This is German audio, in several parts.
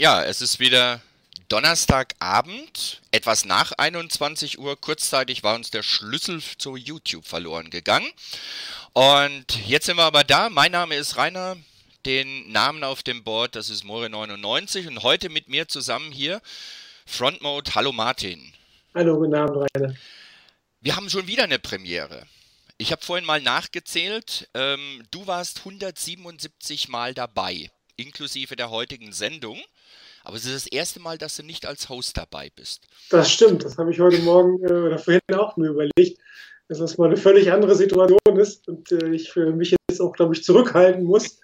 Ja, es ist wieder Donnerstagabend, etwas nach 21 Uhr. Kurzzeitig war uns der Schlüssel zu YouTube verloren gegangen. Und jetzt sind wir aber da. Mein Name ist Rainer. Den Namen auf dem Board, das ist More99. Und heute mit mir zusammen hier Front Mode. Hallo Martin. Hallo, guten Abend, Rainer. Wir haben schon wieder eine Premiere. Ich habe vorhin mal nachgezählt. Ähm, du warst 177 Mal dabei, inklusive der heutigen Sendung. Aber es ist das erste Mal, dass du nicht als Host dabei bist. Das stimmt, das habe ich heute Morgen äh, oder vorhin auch mir überlegt, dass das mal eine völlig andere Situation ist und äh, ich für mich jetzt auch, glaube ich, zurückhalten muss,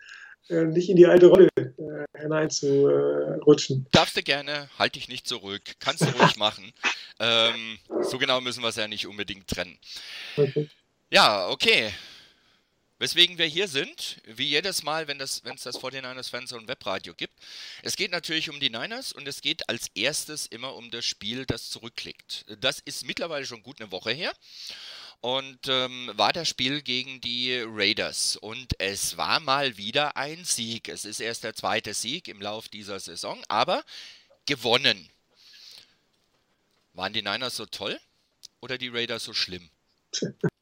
äh, nicht in die alte Rolle äh, hineinzurutschen. Darfst du gerne, halte dich nicht zurück, kannst du ruhig machen. Ähm, so genau müssen wir es ja nicht unbedingt trennen. Okay. Ja, okay. Weswegen wir hier sind, wie jedes Mal, wenn es das, das 49ers Fans und Webradio gibt. Es geht natürlich um die Niners und es geht als erstes immer um das Spiel, das zurückliegt. Das ist mittlerweile schon gut eine Woche her und ähm, war das Spiel gegen die Raiders. Und es war mal wieder ein Sieg. Es ist erst der zweite Sieg im Lauf dieser Saison, aber gewonnen. Waren die Niners so toll oder die Raiders so schlimm?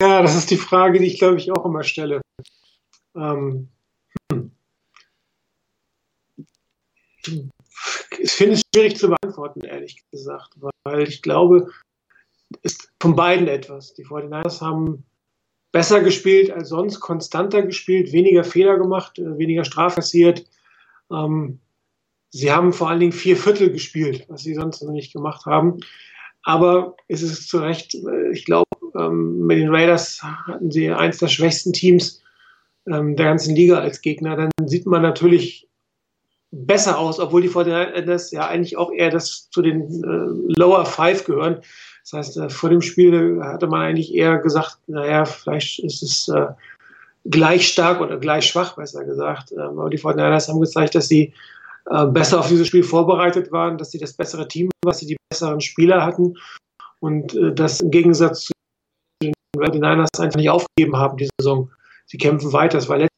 Ja, das ist die Frage, die ich, glaube ich, auch immer stelle. Ähm, hm. Ich finde es schwierig zu beantworten, ehrlich gesagt, weil ich glaube, es ist von beiden etwas. Die 49ers haben besser gespielt als sonst, konstanter gespielt, weniger Fehler gemacht, äh, weniger Straf kassiert. Ähm, sie haben vor allen Dingen vier Viertel gespielt, was sie sonst noch nicht gemacht haben. Aber es ist zu Recht, äh, ich glaube, ähm, mit den Raiders hatten sie eins der schwächsten Teams ähm, der ganzen Liga als Gegner. Dann sieht man natürlich besser aus, obwohl die 49ers ja eigentlich auch eher das zu den äh, Lower Five gehören. Das heißt, äh, vor dem Spiel hatte man eigentlich eher gesagt, naja, vielleicht ist es äh, gleich stark oder gleich schwach, besser gesagt. Ähm, aber die 49ers haben gezeigt, dass sie äh, besser auf dieses Spiel vorbereitet waren, dass sie das bessere Team, was sie die besseren Spieler hatten und äh, das im Gegensatz zu den 49ers einfach nicht aufgegeben haben, die Saison. Sie kämpfen weiter. Es war letztes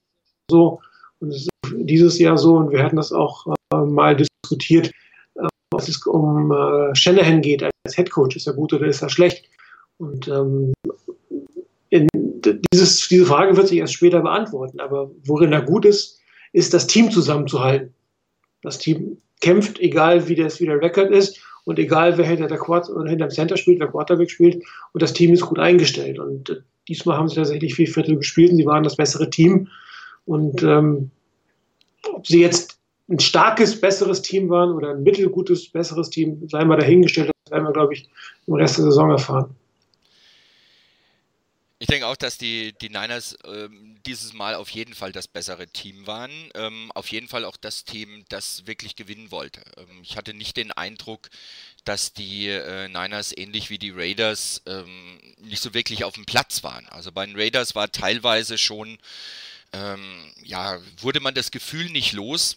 Jahr so und es ist dieses Jahr so und wir hatten das auch äh, mal diskutiert, äh, was es um äh, Shanahan geht als Head Coach. Ist er gut oder ist er schlecht? Und ähm, in, dieses, diese Frage wird sich erst später beantworten. Aber worin er gut ist, ist das Team zusammenzuhalten. Das Team kämpft, egal wie, das, wie der Rekord ist und egal wer hinter der oder hinter dem Center spielt, wer Quarterback spielt. Und das Team ist gut eingestellt. Und äh, diesmal haben sie tatsächlich vier Viertel gespielt und sie waren das bessere Team. Und ähm, ob sie jetzt ein starkes, besseres Team waren oder ein mittelgutes, besseres Team, sei mal dahingestellt. Das werden wir, glaube ich, im Rest der Saison erfahren. Ich denke auch, dass die, die Niners ähm, dieses Mal auf jeden Fall das bessere Team waren. Ähm, auf jeden Fall auch das Team, das wirklich gewinnen wollte. Ähm, ich hatte nicht den Eindruck, dass die äh, Niners ähnlich wie die Raiders ähm, nicht so wirklich auf dem Platz waren. Also bei den Raiders war teilweise schon, ähm, ja, wurde man das Gefühl nicht los,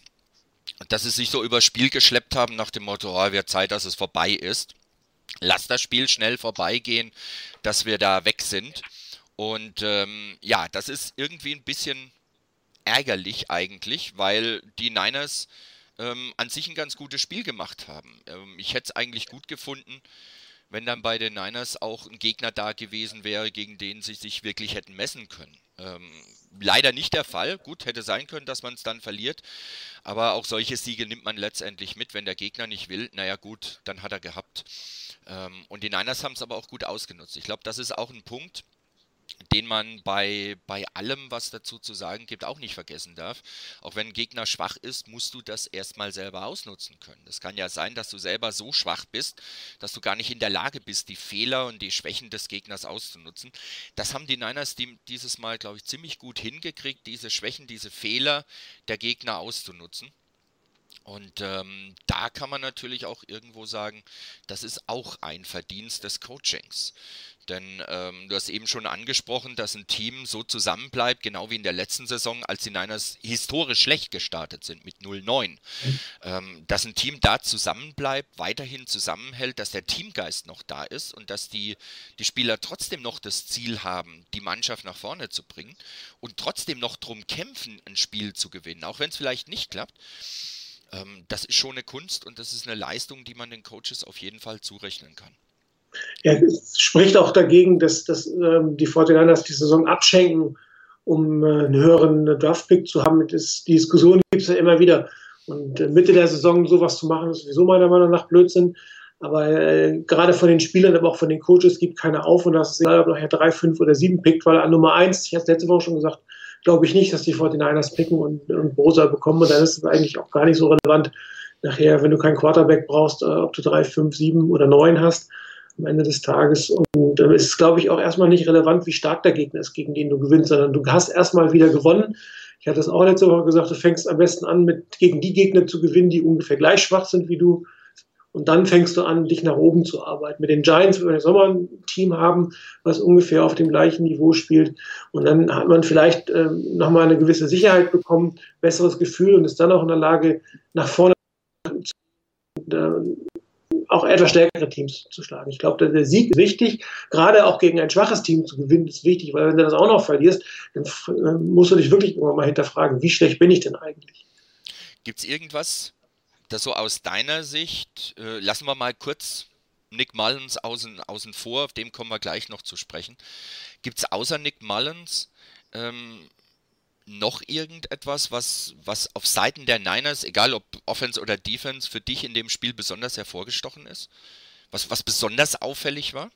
dass sie sich so übers Spiel geschleppt haben nach dem Motto, oh, wird Zeit, dass es vorbei ist. Lass das Spiel schnell vorbeigehen, dass wir da weg sind. Und ähm, ja, das ist irgendwie ein bisschen ärgerlich eigentlich, weil die Niners ähm, an sich ein ganz gutes Spiel gemacht haben. Ähm, ich hätte es eigentlich gut gefunden, wenn dann bei den Niners auch ein Gegner da gewesen wäre, gegen den sie sich wirklich hätten messen können. Ähm, leider nicht der Fall. Gut, hätte sein können, dass man es dann verliert. Aber auch solche Siege nimmt man letztendlich mit. Wenn der Gegner nicht will, naja gut, dann hat er gehabt. Ähm, und die Niners haben es aber auch gut ausgenutzt. Ich glaube, das ist auch ein Punkt, den man bei, bei allem, was dazu zu sagen gibt, auch nicht vergessen darf. Auch wenn ein Gegner schwach ist, musst du das erstmal selber ausnutzen können. Es kann ja sein, dass du selber so schwach bist, dass du gar nicht in der Lage bist, die Fehler und die Schwächen des Gegners auszunutzen. Das haben die Niners die, dieses Mal, glaube ich, ziemlich gut hingekriegt, diese Schwächen, diese Fehler der Gegner auszunutzen. Und ähm, da kann man natürlich auch irgendwo sagen, das ist auch ein Verdienst des Coachings. Denn ähm, du hast eben schon angesprochen, dass ein Team so zusammenbleibt, genau wie in der letzten Saison, als die Niners historisch schlecht gestartet sind mit 0-9. Mhm. Ähm, dass ein Team da zusammenbleibt, weiterhin zusammenhält, dass der Teamgeist noch da ist und dass die, die Spieler trotzdem noch das Ziel haben, die Mannschaft nach vorne zu bringen und trotzdem noch darum kämpfen, ein Spiel zu gewinnen, auch wenn es vielleicht nicht klappt ähm, das ist schon eine Kunst und das ist eine Leistung, die man den Coaches auf jeden Fall zurechnen kann. Ja, es spricht auch dagegen, dass, dass ähm, die 49ers die Saison abschenken, um äh, einen höheren Draftpick zu haben. Das, die Diskussion gibt es ja immer wieder. Und äh, Mitte der Saison sowas zu machen, ist sowieso meiner Meinung nach Blödsinn. Aber äh, gerade von den Spielern, aber auch von den Coaches gibt keiner auf. Und das ist egal, ob nachher drei, fünf oder sieben pickt, weil an Nummer eins, ich hatte es letzte Woche schon gesagt, glaube ich nicht, dass die 49ers picken und, und Bosa bekommen. Und dann ist es eigentlich auch gar nicht so relevant, nachher, wenn du keinen Quarterback brauchst, äh, ob du drei, fünf, sieben oder neun hast am Ende des Tages. Und dann ist es, glaube ich, auch erstmal nicht relevant, wie stark der Gegner ist, gegen den du gewinnst, sondern du hast erstmal wieder gewonnen. Ich hatte es auch letzte Woche gesagt, du fängst am besten an, mit gegen die Gegner zu gewinnen, die ungefähr gleich schwach sind wie du. Und dann fängst du an, dich nach oben zu arbeiten. Mit den Giants, wenn wir im Sommer ein Team haben, was ungefähr auf dem gleichen Niveau spielt. Und dann hat man vielleicht äh, nochmal eine gewisse Sicherheit bekommen, besseres Gefühl und ist dann auch in der Lage, nach vorne zu, äh, auch etwas stärkere Teams zu schlagen. Ich glaube, der Sieg ist wichtig. Gerade auch gegen ein schwaches Team zu gewinnen, ist wichtig, weil wenn du das auch noch verlierst, dann äh, musst du dich wirklich irgendwann mal hinterfragen, wie schlecht bin ich denn eigentlich? Gibt es irgendwas, das so aus deiner Sicht, äh, lassen wir mal kurz Nick Mullins außen, außen vor, auf dem kommen wir gleich noch zu sprechen. Gibt es außer Nick Mullins ähm, noch irgendetwas, was, was auf Seiten der Niners, egal ob Offense oder Defense, für dich in dem Spiel besonders hervorgestochen ist? Was, was besonders auffällig war?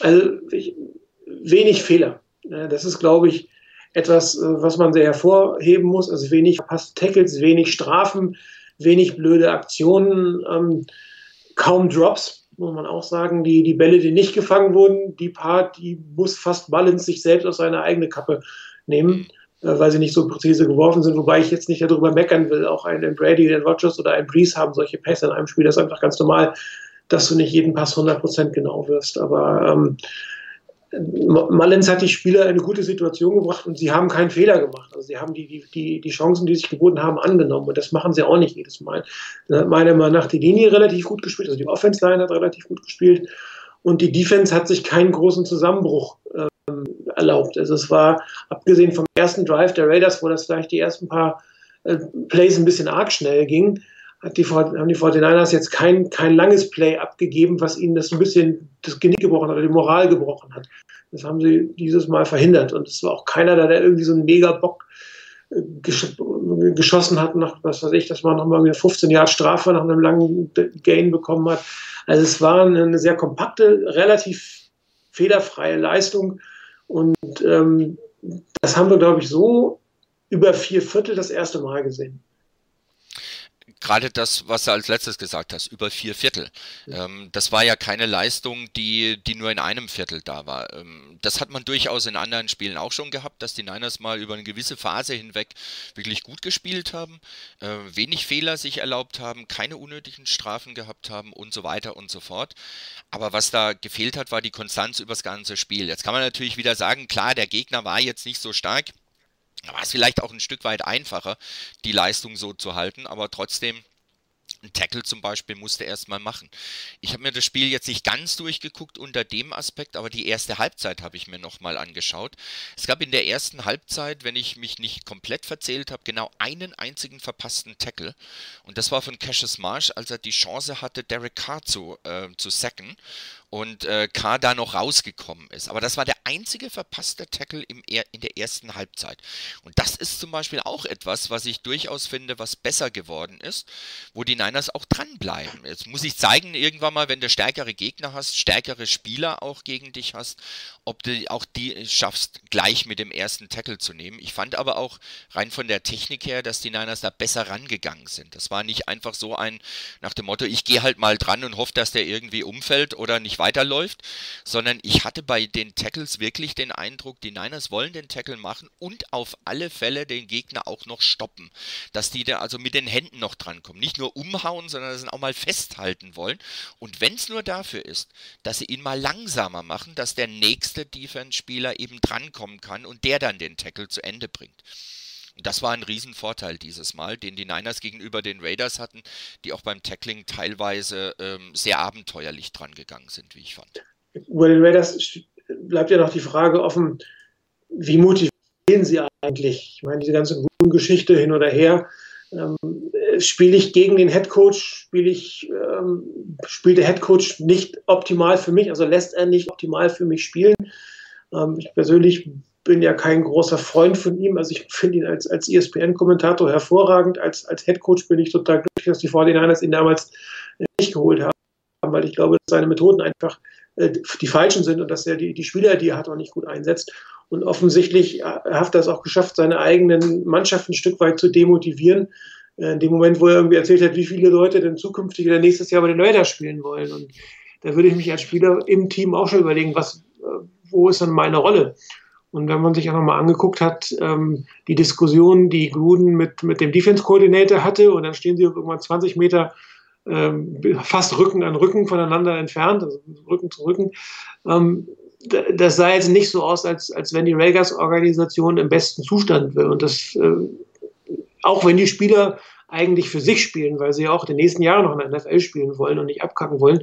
Also ich, wenig Fehler. Das ist, glaube ich, etwas, äh, was man sehr hervorheben muss. Also wenig verpasste Tackles, wenig Strafen, wenig blöde Aktionen, ähm, kaum Drops, muss man auch sagen. Die, die Bälle, die nicht gefangen wurden, die paar, die muss fast Ballens sich selbst aus seine eigene Kappe nehmen, äh, weil sie nicht so präzise geworfen sind. Wobei ich jetzt nicht darüber meckern will. Auch ein Brady, den Rogers oder ein Breeze haben solche Pässe in einem Spiel. Das ist einfach ganz normal, dass du nicht jeden Pass 100% genau wirst. Aber ähm, Mullins hat die Spieler in eine gute Situation gebracht und sie haben keinen Fehler gemacht. Also sie haben die, die, die Chancen, die sich geboten haben, angenommen. Und das machen sie auch nicht jedes Mal. Meiner Meinung nach die Linie relativ gut gespielt, also die Offense-Line hat relativ gut gespielt. Und die Defense hat sich keinen großen Zusammenbruch ähm, erlaubt. Also es war, abgesehen vom ersten Drive der Raiders, wo das vielleicht die ersten paar äh, Plays ein bisschen arg schnell ging, hat die, haben die 49ers jetzt kein, kein langes Play abgegeben, was ihnen das ein bisschen das Genick gebrochen hat oder die Moral gebrochen hat. Das haben sie dieses Mal verhindert. Und es war auch keiner da, der irgendwie so einen Mega-Bock äh, gesch geschossen hat, nach, was weiß ich, dass man nochmal eine 15 Jahre Strafe nach einem langen Gain bekommen hat. Also es war eine sehr kompakte, relativ fehlerfreie Leistung. Und ähm, das haben wir, glaube ich, so über vier Viertel das erste Mal gesehen gerade das, was du als letztes gesagt hast, über vier Viertel. Ähm, das war ja keine Leistung, die, die nur in einem Viertel da war. Ähm, das hat man durchaus in anderen Spielen auch schon gehabt, dass die Niners mal über eine gewisse Phase hinweg wirklich gut gespielt haben, äh, wenig Fehler sich erlaubt haben, keine unnötigen Strafen gehabt haben und so weiter und so fort. Aber was da gefehlt hat, war die Konstanz über das ganze Spiel. Jetzt kann man natürlich wieder sagen, klar, der Gegner war jetzt nicht so stark war es vielleicht auch ein Stück weit einfacher, die Leistung so zu halten, aber trotzdem ein Tackle zum Beispiel musste er erstmal machen. Ich habe mir das Spiel jetzt nicht ganz durchgeguckt unter dem Aspekt, aber die erste Halbzeit habe ich mir nochmal angeschaut. Es gab in der ersten Halbzeit, wenn ich mich nicht komplett verzählt habe, genau einen einzigen verpassten Tackle. Und das war von Cassius Marsh, als er die Chance hatte, Derek Carr zu, äh, zu sacken. Und äh, K da noch rausgekommen ist. Aber das war der einzige verpasste Tackle im, in der ersten Halbzeit. Und das ist zum Beispiel auch etwas, was ich durchaus finde, was besser geworden ist, wo die Niners auch dranbleiben. Jetzt muss ich zeigen, irgendwann mal, wenn du stärkere Gegner hast, stärkere Spieler auch gegen dich hast, ob du auch die schaffst, gleich mit dem ersten Tackle zu nehmen. Ich fand aber auch rein von der Technik her, dass die Niners da besser rangegangen sind. Das war nicht einfach so ein nach dem Motto, ich gehe halt mal dran und hoffe, dass der irgendwie umfällt oder nicht weiterläuft, sondern ich hatte bei den Tackles wirklich den Eindruck, die Niners wollen den Tackle machen und auf alle Fälle den Gegner auch noch stoppen. Dass die da also mit den Händen noch drankommen. Nicht nur umhauen, sondern dass sie ihn auch mal festhalten wollen. Und wenn es nur dafür ist, dass sie ihn mal langsamer machen, dass der nächste Defense-Spieler eben drankommen kann und der dann den Tackle zu Ende bringt. Das war ein Riesenvorteil dieses Mal, den die Niners gegenüber den Raiders hatten, die auch beim Tackling teilweise ähm, sehr abenteuerlich dran gegangen sind, wie ich fand. Über den Raiders bleibt ja noch die Frage offen, wie motivieren sie eigentlich? Ich meine, diese ganze Geschichte hin oder her. Ähm, spiele ich gegen den Headcoach, spiele ich, ähm, spielt der Headcoach nicht optimal für mich, also lässt er nicht optimal für mich spielen. Ähm, ich persönlich bin ja kein großer Freund von ihm. Also ich finde ihn als, als ESPN-Kommentator hervorragend. Als, als Headcoach bin ich total glücklich, dass die 49ers ihn damals nicht geholt haben, weil ich glaube, dass seine Methoden einfach äh, die falschen sind und dass er die, die Spieler, die er hat, auch nicht gut einsetzt. Und offensichtlich hat er es auch geschafft, seine eigenen Mannschaften ein Stück weit zu demotivieren. Äh, in dem Moment, wo er irgendwie erzählt hat, wie viele Leute denn zukünftig oder nächstes Jahr bei den Raiders spielen wollen. Und da würde ich mich als Spieler im Team auch schon überlegen, was, äh, wo ist dann meine Rolle? Und wenn man sich auch nochmal angeguckt hat, ähm, die Diskussion, die Gruden mit, mit dem Defense Coordinator hatte, und dann stehen sie irgendwann 20 Meter ähm, fast Rücken an Rücken voneinander entfernt, also Rücken zu Rücken. Ähm, das sah jetzt nicht so aus, als, als wenn die Raiders-Organisation im besten Zustand wäre. Und das, äh, auch wenn die Spieler eigentlich für sich spielen, weil sie ja auch in den nächsten Jahren noch in der NFL spielen wollen und nicht abkacken wollen.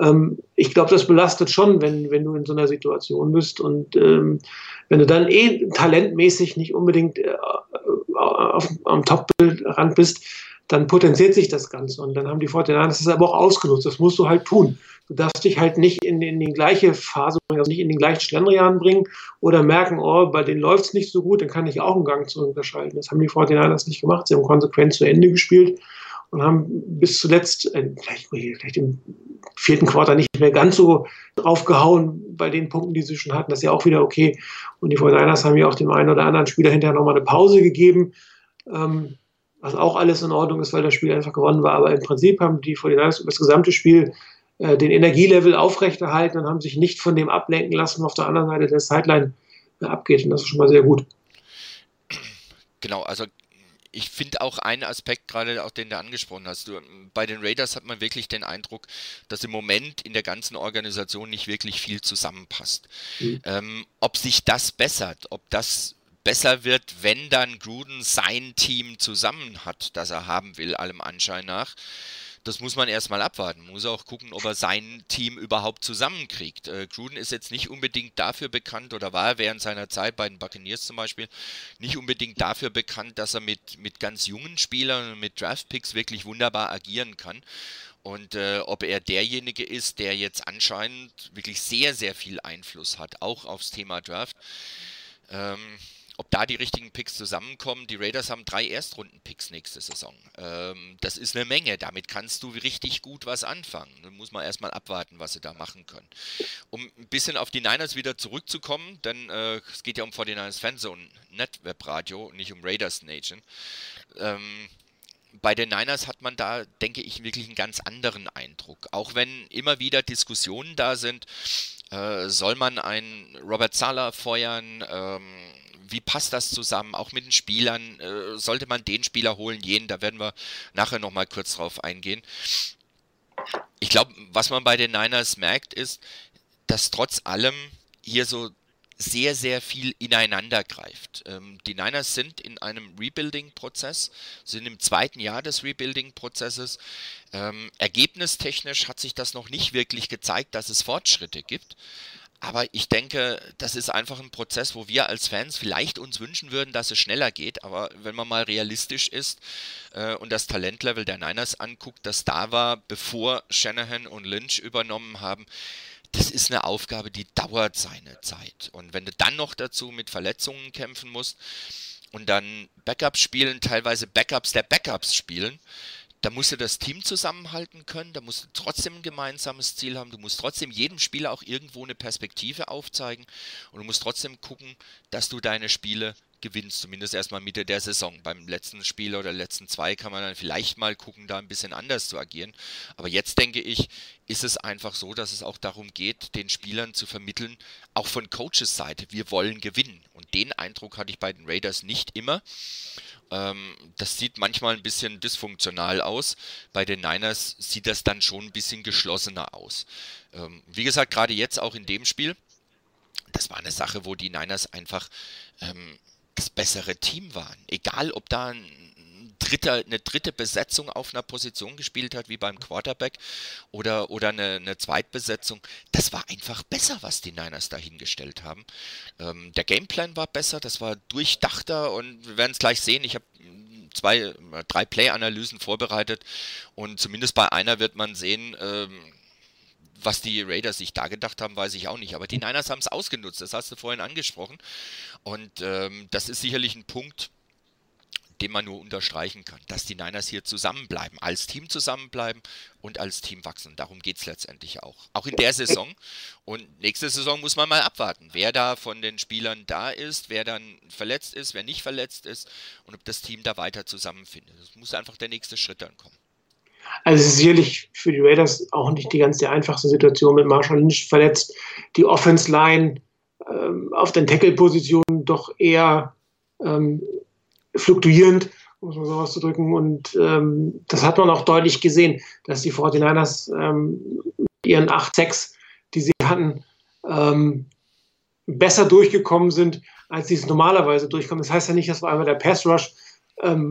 Ähm, ich glaube, das belastet schon, wenn, wenn du in so einer Situation bist und ähm, wenn du dann eh talentmäßig nicht unbedingt äh, auf, am Top-Rand bist, dann potenziert sich das Ganze. Und dann haben die 49ers das aber auch ausgenutzt. Das musst du halt tun. Du darfst dich halt nicht in, in die gleiche Phase also nicht in den gleichen Schlendrian bringen oder merken, oh, bei denen läuft es nicht so gut, dann kann ich auch einen Gang zu unterschalten. Das haben die 49ers nicht gemacht. Sie haben konsequent zu Ende gespielt und haben bis zuletzt, äh, vielleicht, vielleicht im vierten Quartal nicht mehr ganz so draufgehauen bei den Punkten, die sie schon hatten. Das ist ja auch wieder okay. Und die 49ers haben ja auch dem einen oder anderen Spieler hinterher nochmal eine Pause gegeben. Ähm, was auch alles in Ordnung ist, weil das Spiel einfach gewonnen war. Aber im Prinzip haben die 49ers über das gesamte Spiel äh, den Energielevel aufrechterhalten und haben sich nicht von dem ablenken lassen, was auf der anderen Seite der Sideline äh, abgeht. Und das ist schon mal sehr gut. Genau, also ich finde auch einen Aspekt, gerade auch den du angesprochen hast. Du, bei den Raiders hat man wirklich den Eindruck, dass im Moment in der ganzen Organisation nicht wirklich viel zusammenpasst. Mhm. Ähm, ob sich das bessert, ob das besser wird, wenn dann Gruden sein Team zusammen hat, das er haben will, allem Anschein nach. Das muss man erstmal abwarten. Man muss auch gucken, ob er sein Team überhaupt zusammenkriegt. Äh, Gruden ist jetzt nicht unbedingt dafür bekannt oder war während seiner Zeit bei den Buccaneers zum Beispiel nicht unbedingt dafür bekannt, dass er mit, mit ganz jungen Spielern und mit Draftpicks wirklich wunderbar agieren kann. Und äh, ob er derjenige ist, der jetzt anscheinend wirklich sehr, sehr viel Einfluss hat, auch aufs Thema Draft. Ähm, ob da die richtigen Picks zusammenkommen. Die Raiders haben drei Erstrunden-Picks nächste Saison. Ähm, das ist eine Menge. Damit kannst du richtig gut was anfangen. Da muss man erstmal abwarten, was sie da machen können. Um ein bisschen auf die Niners wieder zurückzukommen, denn äh, es geht ja um 49ers Fanzone Net Webradio, nicht um Raiders Nation. Ähm, bei den Niners hat man da, denke ich, wirklich einen ganz anderen Eindruck. Auch wenn immer wieder Diskussionen da sind, äh, soll man einen Robert Sala feuern? Ähm, wie passt das zusammen, auch mit den Spielern? Äh, sollte man den Spieler holen, jenen? Da werden wir nachher nochmal kurz drauf eingehen. Ich glaube, was man bei den Niners merkt, ist, dass trotz allem hier so sehr, sehr viel ineinander greift. Ähm, die Niners sind in einem Rebuilding-Prozess, sind im zweiten Jahr des Rebuilding-Prozesses. Ähm, ergebnistechnisch hat sich das noch nicht wirklich gezeigt, dass es Fortschritte gibt. Aber ich denke, das ist einfach ein Prozess, wo wir als Fans vielleicht uns wünschen würden, dass es schneller geht. Aber wenn man mal realistisch ist äh, und das Talentlevel der Niners anguckt, das da war, bevor Shanahan und Lynch übernommen haben, das ist eine Aufgabe, die dauert seine Zeit. Und wenn du dann noch dazu mit Verletzungen kämpfen musst und dann Backups spielen, teilweise Backups der Backups spielen, da musst du das Team zusammenhalten können, da musst du trotzdem ein gemeinsames Ziel haben, du musst trotzdem jedem Spieler auch irgendwo eine Perspektive aufzeigen und du musst trotzdem gucken, dass du deine Spiele gewinnst, zumindest erstmal Mitte der Saison. Beim letzten Spiel oder letzten zwei kann man dann vielleicht mal gucken, da ein bisschen anders zu agieren. Aber jetzt denke ich, ist es einfach so, dass es auch darum geht, den Spielern zu vermitteln, auch von Coaches Seite, wir wollen gewinnen. Und den Eindruck hatte ich bei den Raiders nicht immer. Ähm, das sieht manchmal ein bisschen dysfunktional aus. Bei den Niners sieht das dann schon ein bisschen geschlossener aus. Ähm, wie gesagt, gerade jetzt auch in dem Spiel, das war eine Sache, wo die Niners einfach ähm, das bessere Team waren. Egal, ob da ein dritter, eine dritte Besetzung auf einer Position gespielt hat, wie beim Quarterback, oder, oder eine, eine Zweitbesetzung. Das war einfach besser, was die Niners dahingestellt haben. Ähm, der Gameplan war besser, das war durchdachter und wir werden es gleich sehen. Ich habe zwei, drei Play-Analysen vorbereitet und zumindest bei einer wird man sehen, ähm, was die Raiders sich da gedacht haben, weiß ich auch nicht. Aber die Niners haben es ausgenutzt, das hast du vorhin angesprochen. Und ähm, das ist sicherlich ein Punkt, den man nur unterstreichen kann, dass die Niners hier zusammenbleiben, als Team zusammenbleiben und als Team wachsen. Darum geht es letztendlich auch. Auch in der Saison. Und nächste Saison muss man mal abwarten, wer da von den Spielern da ist, wer dann verletzt ist, wer nicht verletzt ist und ob das Team da weiter zusammenfindet. Das muss einfach der nächste Schritt dann kommen. Also es ist sicherlich für die Raiders auch nicht die ganz die einfachste Situation mit Marshall Lynch verletzt. Die Offense Line ähm, auf den Tackle-Positionen doch eher ähm, fluktuierend, muss man so auszudrücken. Und ähm, das hat man auch deutlich gesehen, dass die 49ers ähm, ihren 8-6, die sie hatten, ähm, besser durchgekommen sind, als sie es normalerweise durchkommen. Das heißt ja nicht, dass wir einmal der Pass Rush ähm,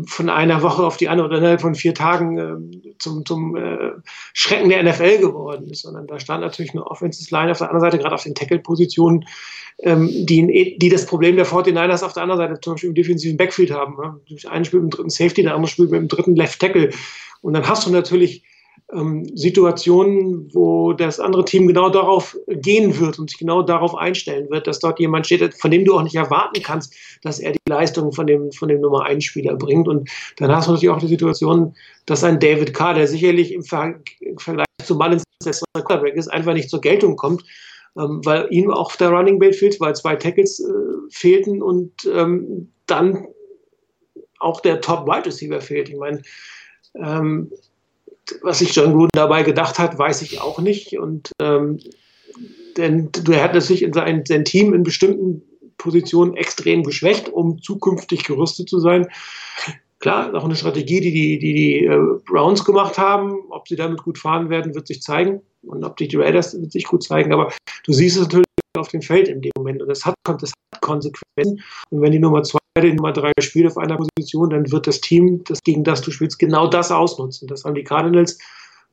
von einer Woche auf die andere oder innerhalb von vier Tagen ähm, zum, zum äh, Schrecken der NFL geworden ist, sondern da stand natürlich eine Offensive Line auf der anderen Seite, gerade auf den Tackle-Positionen, ähm, die, die das Problem der 49ers auf der anderen Seite zum Beispiel im defensiven Backfield haben. Ne? Ein spielt mit dem dritten Safety, der andere spielt mit dem dritten Left Tackle. Und dann hast du natürlich ähm, Situationen, wo das andere Team genau darauf gehen wird und sich genau darauf einstellen wird, dass dort jemand steht, von dem du auch nicht erwarten kannst, dass er die Leistung von dem, von dem Nummer 1 Spieler bringt. Und dann hast du natürlich auch die Situation, dass ein David Carr, der sicherlich im Vergleich zu Mullins der Quarterback ist, einfach nicht zur Geltung kommt, ähm, weil ihm auch der Running Bait fehlt, weil zwei Tackles äh, fehlten und ähm, dann auch der Top Wide Receiver fehlt. Ich meine, ähm, was sich John Gruden dabei gedacht hat, weiß ich auch nicht. Und ähm, denn er hat natürlich in sein, sein Team in bestimmten Positionen extrem geschwächt, um zukünftig gerüstet zu sein. Klar, auch eine Strategie, die die, die, die äh, Browns gemacht haben. Ob sie damit gut fahren werden, wird sich zeigen. Und ob die, Raiders wird sich gut zeigen. Aber du siehst es natürlich auf dem Feld in dem Moment. Und das hat, das hat Konsequenzen. Und wenn die Nummer zwei, die Nummer drei spielt auf einer Position, dann wird das Team, das, gegen das du spielst, genau das ausnutzen. Das haben die Cardinals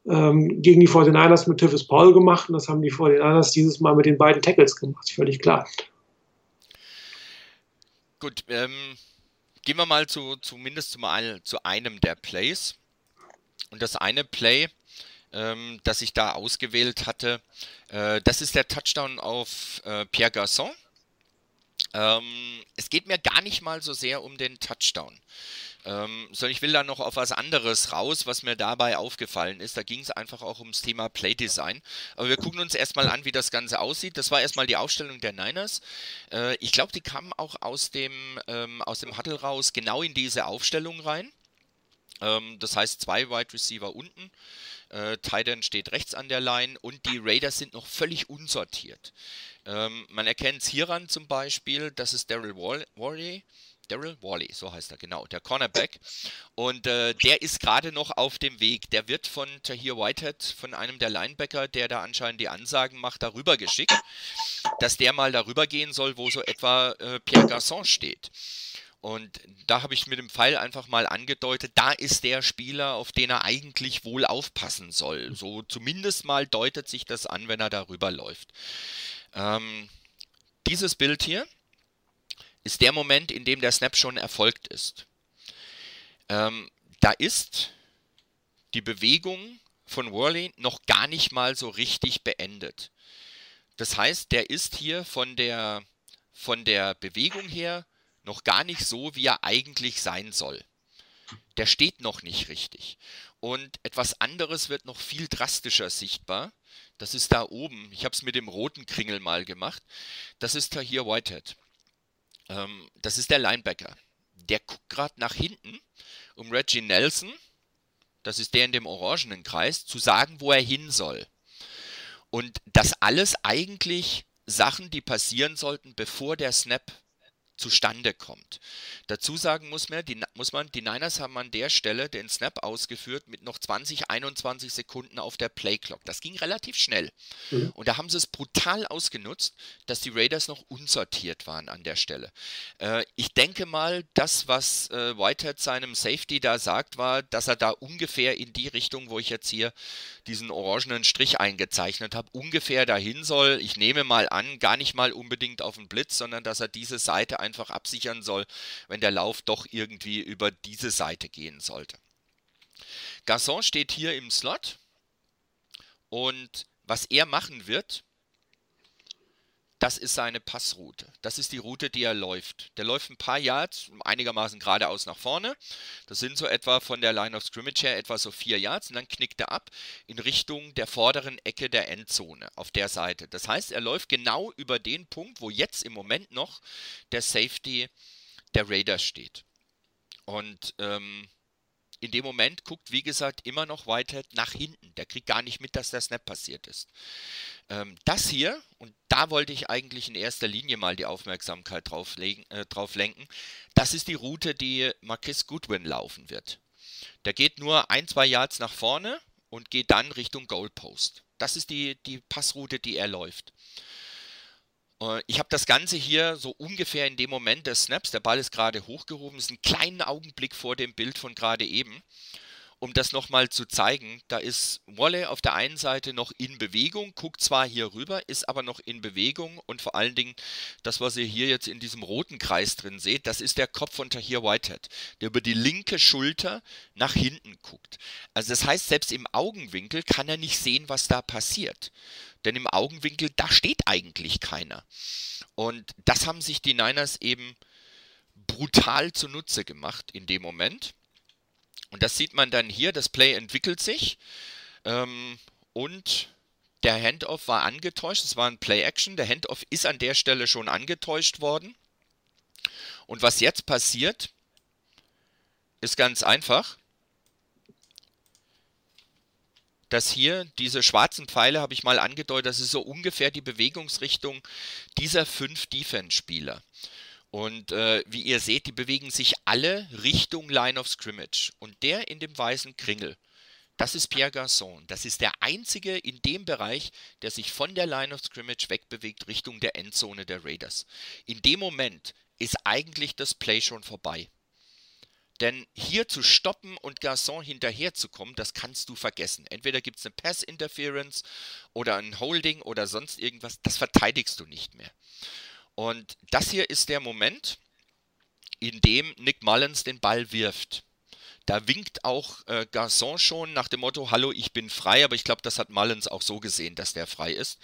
ähm, gegen die 49ers mit Tiffes Paul gemacht und das haben die 49ers dieses Mal mit den beiden Tackles gemacht. Völlig klar. Gut, ähm, gehen wir mal zu, zumindest zu, mal, zu einem der Plays. Und das eine Play, ähm, das ich da ausgewählt hatte. Äh, das ist der Touchdown auf äh, Pierre Garçon. Ähm, es geht mir gar nicht mal so sehr um den Touchdown. Ähm, sondern ich will da noch auf was anderes raus, was mir dabei aufgefallen ist. Da ging es einfach auch ums Thema Playdesign. Aber wir gucken uns erstmal an, wie das Ganze aussieht. Das war erstmal die Aufstellung der Niners. Äh, ich glaube, die kamen auch aus dem, ähm, aus dem Huddle raus genau in diese Aufstellung rein. Ähm, das heißt, zwei Wide Receiver unten. Äh, Titan steht rechts an der Line und die Raiders sind noch völlig unsortiert. Ähm, man erkennt es hieran zum Beispiel, das ist Daryl Wally. Daryl Wally, so heißt er, genau, der Cornerback. Und äh, der ist gerade noch auf dem Weg. Der wird von Tahir Whitehead, von einem der Linebacker, der da anscheinend die Ansagen macht, darüber geschickt, dass der mal darüber gehen soll, wo so etwa äh, Pierre Garçon steht. Und da habe ich mit dem Pfeil einfach mal angedeutet, da ist der Spieler, auf den er eigentlich wohl aufpassen soll. So zumindest mal deutet sich das an, wenn er darüber läuft. Ähm, dieses Bild hier ist der Moment, in dem der Snap schon erfolgt ist. Ähm, da ist die Bewegung von Worley noch gar nicht mal so richtig beendet. das heißt, der ist hier von der, von der Bewegung her noch gar nicht so, wie er eigentlich sein soll. Der steht noch nicht richtig. Und etwas anderes wird noch viel drastischer sichtbar. Das ist da oben. Ich habe es mit dem roten Kringel mal gemacht. Das ist hier Whitehead. Ähm, das ist der Linebacker. Der guckt gerade nach hinten, um Reggie Nelson, das ist der in dem orangenen Kreis, zu sagen, wo er hin soll. Und das alles eigentlich Sachen, die passieren sollten, bevor der Snap zustande kommt. Dazu sagen muss man, die, muss man, die Niners haben an der Stelle den Snap ausgeführt mit noch 20, 21 Sekunden auf der Playclock. Das ging relativ schnell. Mhm. Und da haben sie es brutal ausgenutzt, dass die Raiders noch unsortiert waren an der Stelle. Äh, ich denke mal, das, was äh, Whitehead seinem Safety da sagt, war, dass er da ungefähr in die Richtung, wo ich jetzt hier diesen orangenen Strich eingezeichnet habe, ungefähr dahin soll. Ich nehme mal an, gar nicht mal unbedingt auf den Blitz, sondern dass er diese Seite einfach absichern soll, wenn der Lauf doch irgendwie über diese Seite gehen sollte. Garçon steht hier im Slot und was er machen wird, das ist seine Passroute. Das ist die Route, die er läuft. Der läuft ein paar Yards einigermaßen geradeaus nach vorne. Das sind so etwa von der Line of Scrimmage her etwa so vier Yards und dann knickt er ab in Richtung der vorderen Ecke der Endzone auf der Seite. Das heißt, er läuft genau über den Punkt, wo jetzt im Moment noch der Safety der Raiders steht. Und ähm, in dem Moment guckt, wie gesagt, immer noch Whitehead nach hinten. Der kriegt gar nicht mit, dass der Snap passiert ist. Ähm, das hier, und da wollte ich eigentlich in erster Linie mal die Aufmerksamkeit drauf, legen, äh, drauf lenken, das ist die Route, die Marquis Goodwin laufen wird. Der geht nur ein, zwei Yards nach vorne und geht dann Richtung Goalpost. Das ist die, die Passroute, die er läuft. Äh, ich habe das Ganze hier so ungefähr in dem Moment des Snaps, der Ball ist gerade hochgehoben, ist ein kleiner Augenblick vor dem Bild von gerade eben um das nochmal zu zeigen, da ist Wolle auf der einen Seite noch in Bewegung, guckt zwar hier rüber, ist aber noch in Bewegung und vor allen Dingen das, was ihr hier jetzt in diesem roten Kreis drin seht, das ist der Kopf von Tahir Whitehead, der über die linke Schulter nach hinten guckt. Also das heißt, selbst im Augenwinkel kann er nicht sehen, was da passiert. Denn im Augenwinkel, da steht eigentlich keiner. Und das haben sich die Niners eben brutal zunutze gemacht in dem Moment. Und das sieht man dann hier, das Play entwickelt sich ähm, und der Handoff war angetäuscht, es war ein Play-Action, der Handoff ist an der Stelle schon angetäuscht worden. Und was jetzt passiert, ist ganz einfach, dass hier diese schwarzen Pfeile, habe ich mal angedeutet, das ist so ungefähr die Bewegungsrichtung dieser fünf Defense-Spieler. Und äh, wie ihr seht, die bewegen sich alle Richtung Line of Scrimmage. Und der in dem weißen Kringel, das ist Pierre Garçon. Das ist der einzige in dem Bereich, der sich von der Line of Scrimmage wegbewegt Richtung der Endzone der Raiders. In dem Moment ist eigentlich das Play schon vorbei. Denn hier zu stoppen und Garçon hinterherzukommen, das kannst du vergessen. Entweder gibt es eine Pass-Interference oder ein Holding oder sonst irgendwas, das verteidigst du nicht mehr. Und das hier ist der Moment, in dem Nick Mullins den Ball wirft. Da winkt auch äh, Garçon schon nach dem Motto, hallo, ich bin frei, aber ich glaube, das hat Mullins auch so gesehen, dass der frei ist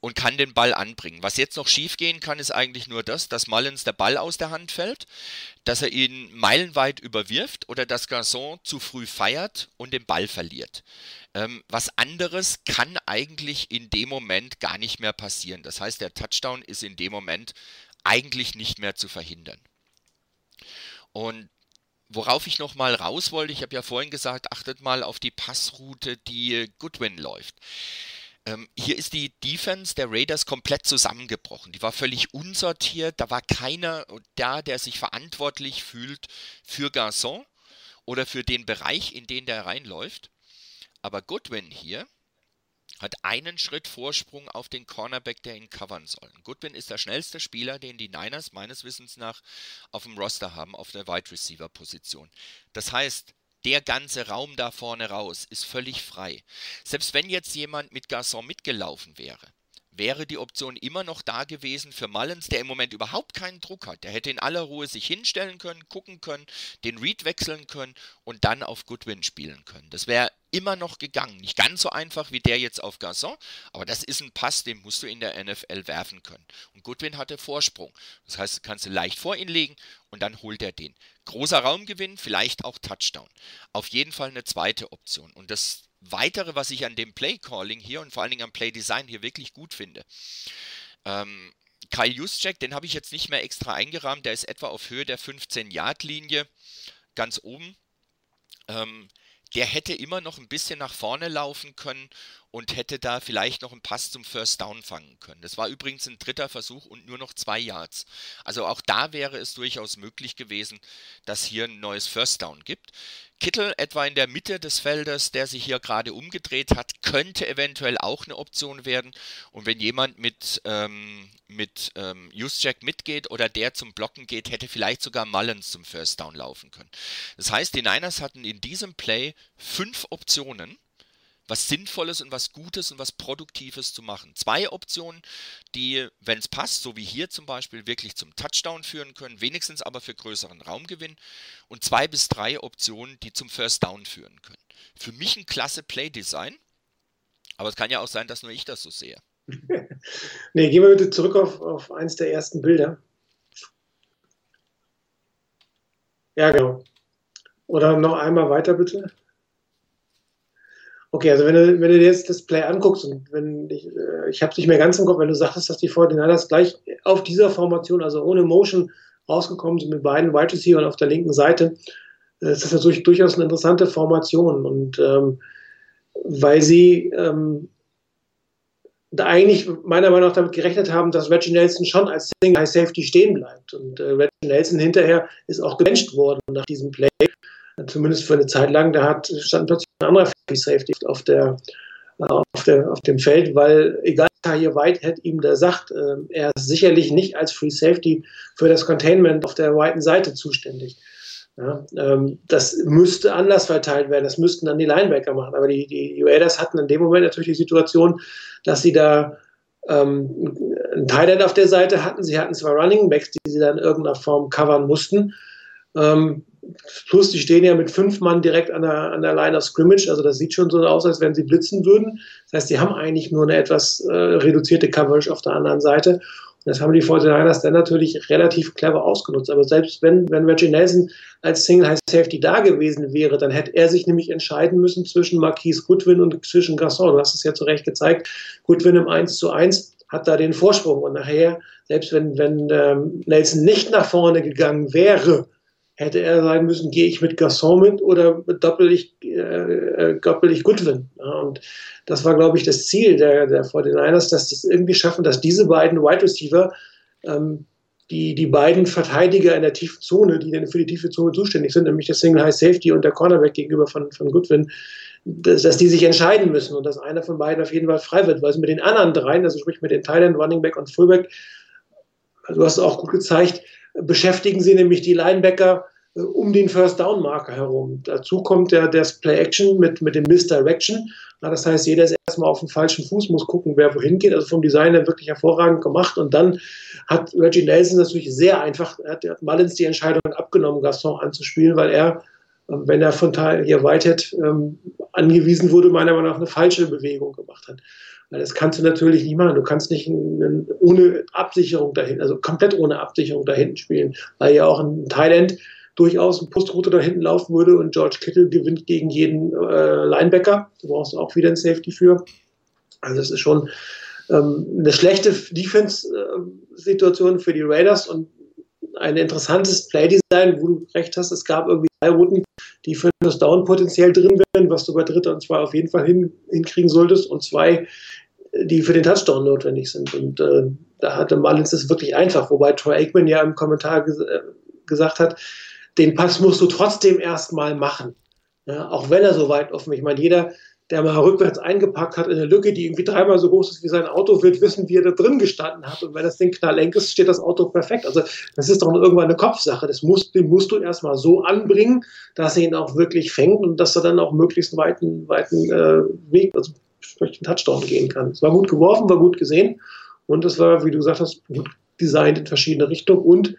und kann den Ball anbringen. Was jetzt noch schief gehen kann, ist eigentlich nur das, dass Mullins der Ball aus der Hand fällt, dass er ihn meilenweit überwirft oder dass Garçon zu früh feiert und den Ball verliert. Ähm, was anderes kann eigentlich in dem Moment gar nicht mehr passieren. Das heißt, der Touchdown ist in dem Moment eigentlich nicht mehr zu verhindern. Und Worauf ich noch mal raus wollte, ich habe ja vorhin gesagt, achtet mal auf die Passroute, die Goodwin läuft. Ähm, hier ist die Defense der Raiders komplett zusammengebrochen. Die war völlig unsortiert. Da war keiner da, der sich verantwortlich fühlt für Garçon oder für den Bereich, in den der reinläuft. Aber Goodwin hier hat einen Schritt Vorsprung auf den Cornerback, der ihn covern soll. Goodwin ist der schnellste Spieler, den die Niners meines Wissens nach auf dem Roster haben, auf der Wide Receiver Position. Das heißt, der ganze Raum da vorne raus ist völlig frei. Selbst wenn jetzt jemand mit Garçon mitgelaufen wäre, wäre die Option immer noch da gewesen für Mullins, der im Moment überhaupt keinen Druck hat. Der hätte in aller Ruhe sich hinstellen können, gucken können, den Read wechseln können und dann auf Goodwin spielen können. Das wäre immer noch gegangen. Nicht ganz so einfach wie der jetzt auf Garçon, aber das ist ein Pass, den musst du in der NFL werfen können. Und Goodwin hatte Vorsprung. Das heißt, kannst du leicht vor ihn legen und dann holt er den. Großer Raumgewinn, vielleicht auch Touchdown. Auf jeden Fall eine zweite Option. Und das Weitere, was ich an dem Play Calling hier und vor allen Dingen am Play Design hier wirklich gut finde. Ähm, Kyle Juszczyk, den habe ich jetzt nicht mehr extra eingerahmt, der ist etwa auf Höhe der 15-Yard-Linie, ganz oben. Ähm, der hätte immer noch ein bisschen nach vorne laufen können und hätte da vielleicht noch einen Pass zum First Down fangen können. Das war übrigens ein dritter Versuch und nur noch zwei Yards. Also auch da wäre es durchaus möglich gewesen, dass hier ein neues First Down gibt. Kittel etwa in der Mitte des Feldes, der sich hier gerade umgedreht hat, könnte eventuell auch eine Option werden. Und wenn jemand mit, ähm, mit ähm, Juszczyk mitgeht oder der zum Blocken geht, hätte vielleicht sogar Mullins zum First Down laufen können. Das heißt, die Niners hatten in diesem Play fünf Optionen was Sinnvolles und was Gutes und was Produktives zu machen. Zwei Optionen, die, wenn es passt, so wie hier zum Beispiel, wirklich zum Touchdown führen können, wenigstens aber für größeren Raumgewinn. Und zwei bis drei Optionen, die zum First Down führen können. Für mich ein klasse Play-Design, aber es kann ja auch sein, dass nur ich das so sehe. nee, gehen wir bitte zurück auf, auf eins der ersten Bilder. Ja, genau. Oder noch einmal weiter, bitte. Okay, also wenn du, wenn du dir jetzt das Play anguckst und wenn ich, äh, ich habe es nicht mehr ganz im Kopf, wenn du sagtest, dass die 49ers gleich auf dieser Formation, also ohne Motion, rausgekommen sind mit beiden Wide Receivers auf der linken Seite, äh, ist das natürlich durchaus eine interessante Formation und ähm, weil sie ähm, eigentlich meiner Meinung nach damit gerechnet haben, dass Reggie Nelson schon als Single High Safety stehen bleibt und äh, Reggie Nelson hinterher ist auch gebencht worden nach diesem Play zumindest für eine Zeit lang, da hat, stand plötzlich ein anderer Free Safety auf, der, auf, der, auf dem Feld, weil egal, hier Whitehead ihm da sagt, äh, er ist sicherlich nicht als Free Safety für das Containment auf der weiten Seite zuständig. Ja, ähm, das müsste anders verteilt werden, das müssten dann die Linebacker machen. Aber die, die Raiders hatten in dem Moment natürlich die Situation, dass sie da ähm, ein Tight auf der Seite hatten. Sie hatten zwar Running Backs, die sie dann in irgendeiner Form covern mussten. Ähm, Plus, die stehen ja mit fünf Mann direkt an der, an der Line of Scrimmage. Also das sieht schon so aus, als wenn sie blitzen würden. Das heißt, die haben eigentlich nur eine etwas äh, reduzierte Coverage auf der anderen Seite. Und das haben die 49ers dann natürlich relativ clever ausgenutzt. Aber selbst wenn, wenn Reggie Nelson als Single High Safety da gewesen wäre, dann hätte er sich nämlich entscheiden müssen zwischen Marquise Goodwin und zwischen Gasson. Du hast es ja zu Recht gezeigt. Goodwin im 1 zu 1 hat da den Vorsprung. Und nachher, selbst wenn, wenn ähm, Nelson nicht nach vorne gegangen wäre, hätte er sagen müssen, gehe ich mit Gasson mit oder doppel ich, äh, äh, ich Goodwin. Und das war, glaube ich, das Ziel der, der 49ers, dass sie es irgendwie schaffen, dass diese beiden Wide Receiver, ähm, die, die beiden Verteidiger in der tiefen Zone, die dann für die tiefe Zone zuständig sind, nämlich der Single High Safety und der Cornerback gegenüber von, von Goodwin, dass, dass die sich entscheiden müssen und dass einer von beiden auf jeden Fall frei wird, weil es mit den anderen dreien, also sprich mit den Thailand, Running Back und Fullback, du hast es auch gut gezeigt, beschäftigen sie nämlich die Linebacker äh, um den First Down Marker herum. Dazu kommt der, das Play Action mit, mit dem Misdirection. Ja, das heißt, jeder ist erstmal auf dem falschen Fuß, muss gucken, wer wohin geht. Also vom Design her wirklich hervorragend gemacht. Und dann hat Reggie Nelson natürlich sehr einfach, er hat, er hat Mullins die Entscheidung abgenommen, Gaston anzuspielen, weil er, ähm, wenn er von hier Whitehead ähm, angewiesen wurde, meiner Meinung nach eine falsche Bewegung gemacht hat. Das kannst du natürlich nicht machen. Du kannst nicht ohne Absicherung dahin, also komplett ohne Absicherung dahin spielen, weil ja auch ein Thailand durchaus eine Postroute da hinten laufen würde und George Kittle gewinnt gegen jeden äh, Linebacker. Du brauchst auch wieder ein Safety für. Also es ist schon ähm, eine schlechte Defense-Situation für die Raiders und ein interessantes Playdesign, wo du recht hast, es gab irgendwie drei Routen, die für das Down potenziell drin wären, was du bei dritter und zwei auf jeden Fall hin, hinkriegen solltest und zwei, die für den Touchdown notwendig sind. Und äh, da hatte Mullins es wirklich einfach, wobei Troy Aikman ja im Kommentar ges äh, gesagt hat, den Pass musst du trotzdem erstmal machen. Ja, auch wenn er so weit offen ist. Ich meine, jeder, der mal rückwärts eingepackt hat in eine Lücke, die irgendwie dreimal so groß ist wie sein Auto, wird wissen, wie er da drin gestanden hat. Und wenn das Ding knallenk ist, steht das Auto perfekt. Also das ist doch irgendwann eine Kopfsache. Das musst, den musst du erstmal so anbringen, dass er ihn auch wirklich fängt und dass er dann auch möglichst weiten, weiten äh, Weg, also durch den Touchdown gehen kann. Es war gut geworfen, war gut gesehen und es war, wie du gesagt hast, gut designt in verschiedene Richtungen und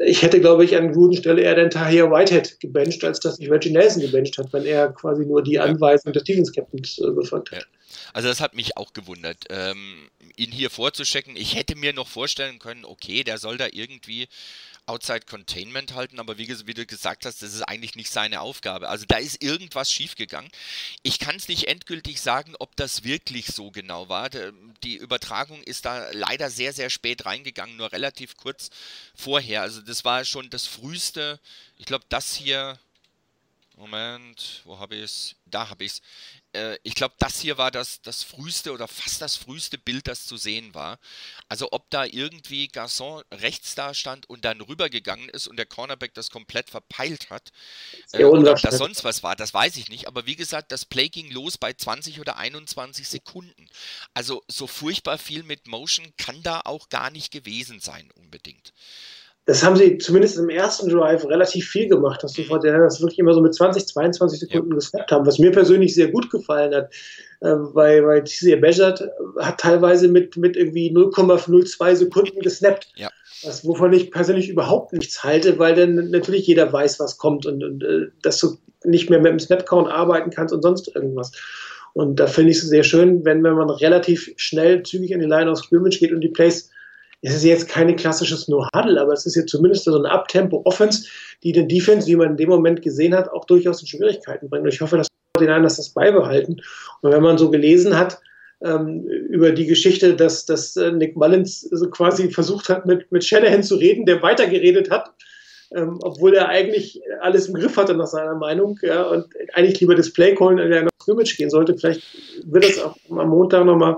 ich hätte, glaube ich, an guten Stelle eher den Tahir Whitehead gebencht, als dass ich Reggie Nelson gebencht hat, wenn er quasi nur die Anweisung des Defense-Captains äh, befolgt hat. Ja. Also das hat mich auch gewundert, ähm, ihn hier vorzuschecken. Ich hätte mir noch vorstellen können, okay, der soll da irgendwie Outside Containment halten, aber wie, wie, du gesagt hast, das ist eigentlich nicht seine Aufgabe. Also da ist irgendwas schiefgegangen. Ich kann es nicht endgültig sagen, ob das wirklich so genau war. Die Übertragung ist da leider sehr, sehr spät reingegangen, nur relativ kurz vorher. Also das war schon das früheste, ich glaube, das hier. Moment, wo habe ich es? Da habe ich es äh, ich glaube, das hier war das, das früheste oder fast das früheste Bild, das zu sehen war. Also ob da irgendwie Garçon rechts da stand und dann rübergegangen ist und der Cornerback das komplett verpeilt hat. Äh, oder ob das sonst was war, das weiß ich nicht. Aber wie gesagt, das Play ging los bei 20 oder 21 Sekunden. Also so furchtbar viel mit Motion kann da auch gar nicht gewesen sein unbedingt das haben sie zumindest im ersten Drive relativ viel gemacht, dass die das wirklich immer so mit 20, 22 Sekunden ja. gesnappt haben, was mir persönlich sehr gut gefallen hat. Äh, weil, weil TC Bejat hat teilweise mit, mit irgendwie 0,02 Sekunden gesnappt. Ja. Was, wovon ich persönlich überhaupt nichts halte, weil dann natürlich jeder weiß, was kommt und, und äh, dass du nicht mehr mit dem Snapcount arbeiten kannst und sonst irgendwas. Und da finde ich es sehr schön, wenn, wenn man relativ schnell, zügig in die Line of Scrimmage geht und die Plays es ist jetzt keine klassisches No-Huddle, aber es ist jetzt zumindest so eine Abtempo-Offense, die den Defense, wie man in dem Moment gesehen hat, auch durchaus in Schwierigkeiten bringt. Und ich hoffe, dass die Niners das beibehalten. Und wenn man so gelesen hat, ähm, über die Geschichte, dass, dass äh, Nick Mullins so quasi versucht hat, mit, mit Shanahan zu reden, der weitergeredet hat, ähm, obwohl er eigentlich alles im Griff hatte nach seiner Meinung ja, und eigentlich lieber das Play-Callen in der Scrimmage gehen sollte. Vielleicht wird das auch am Montag nochmal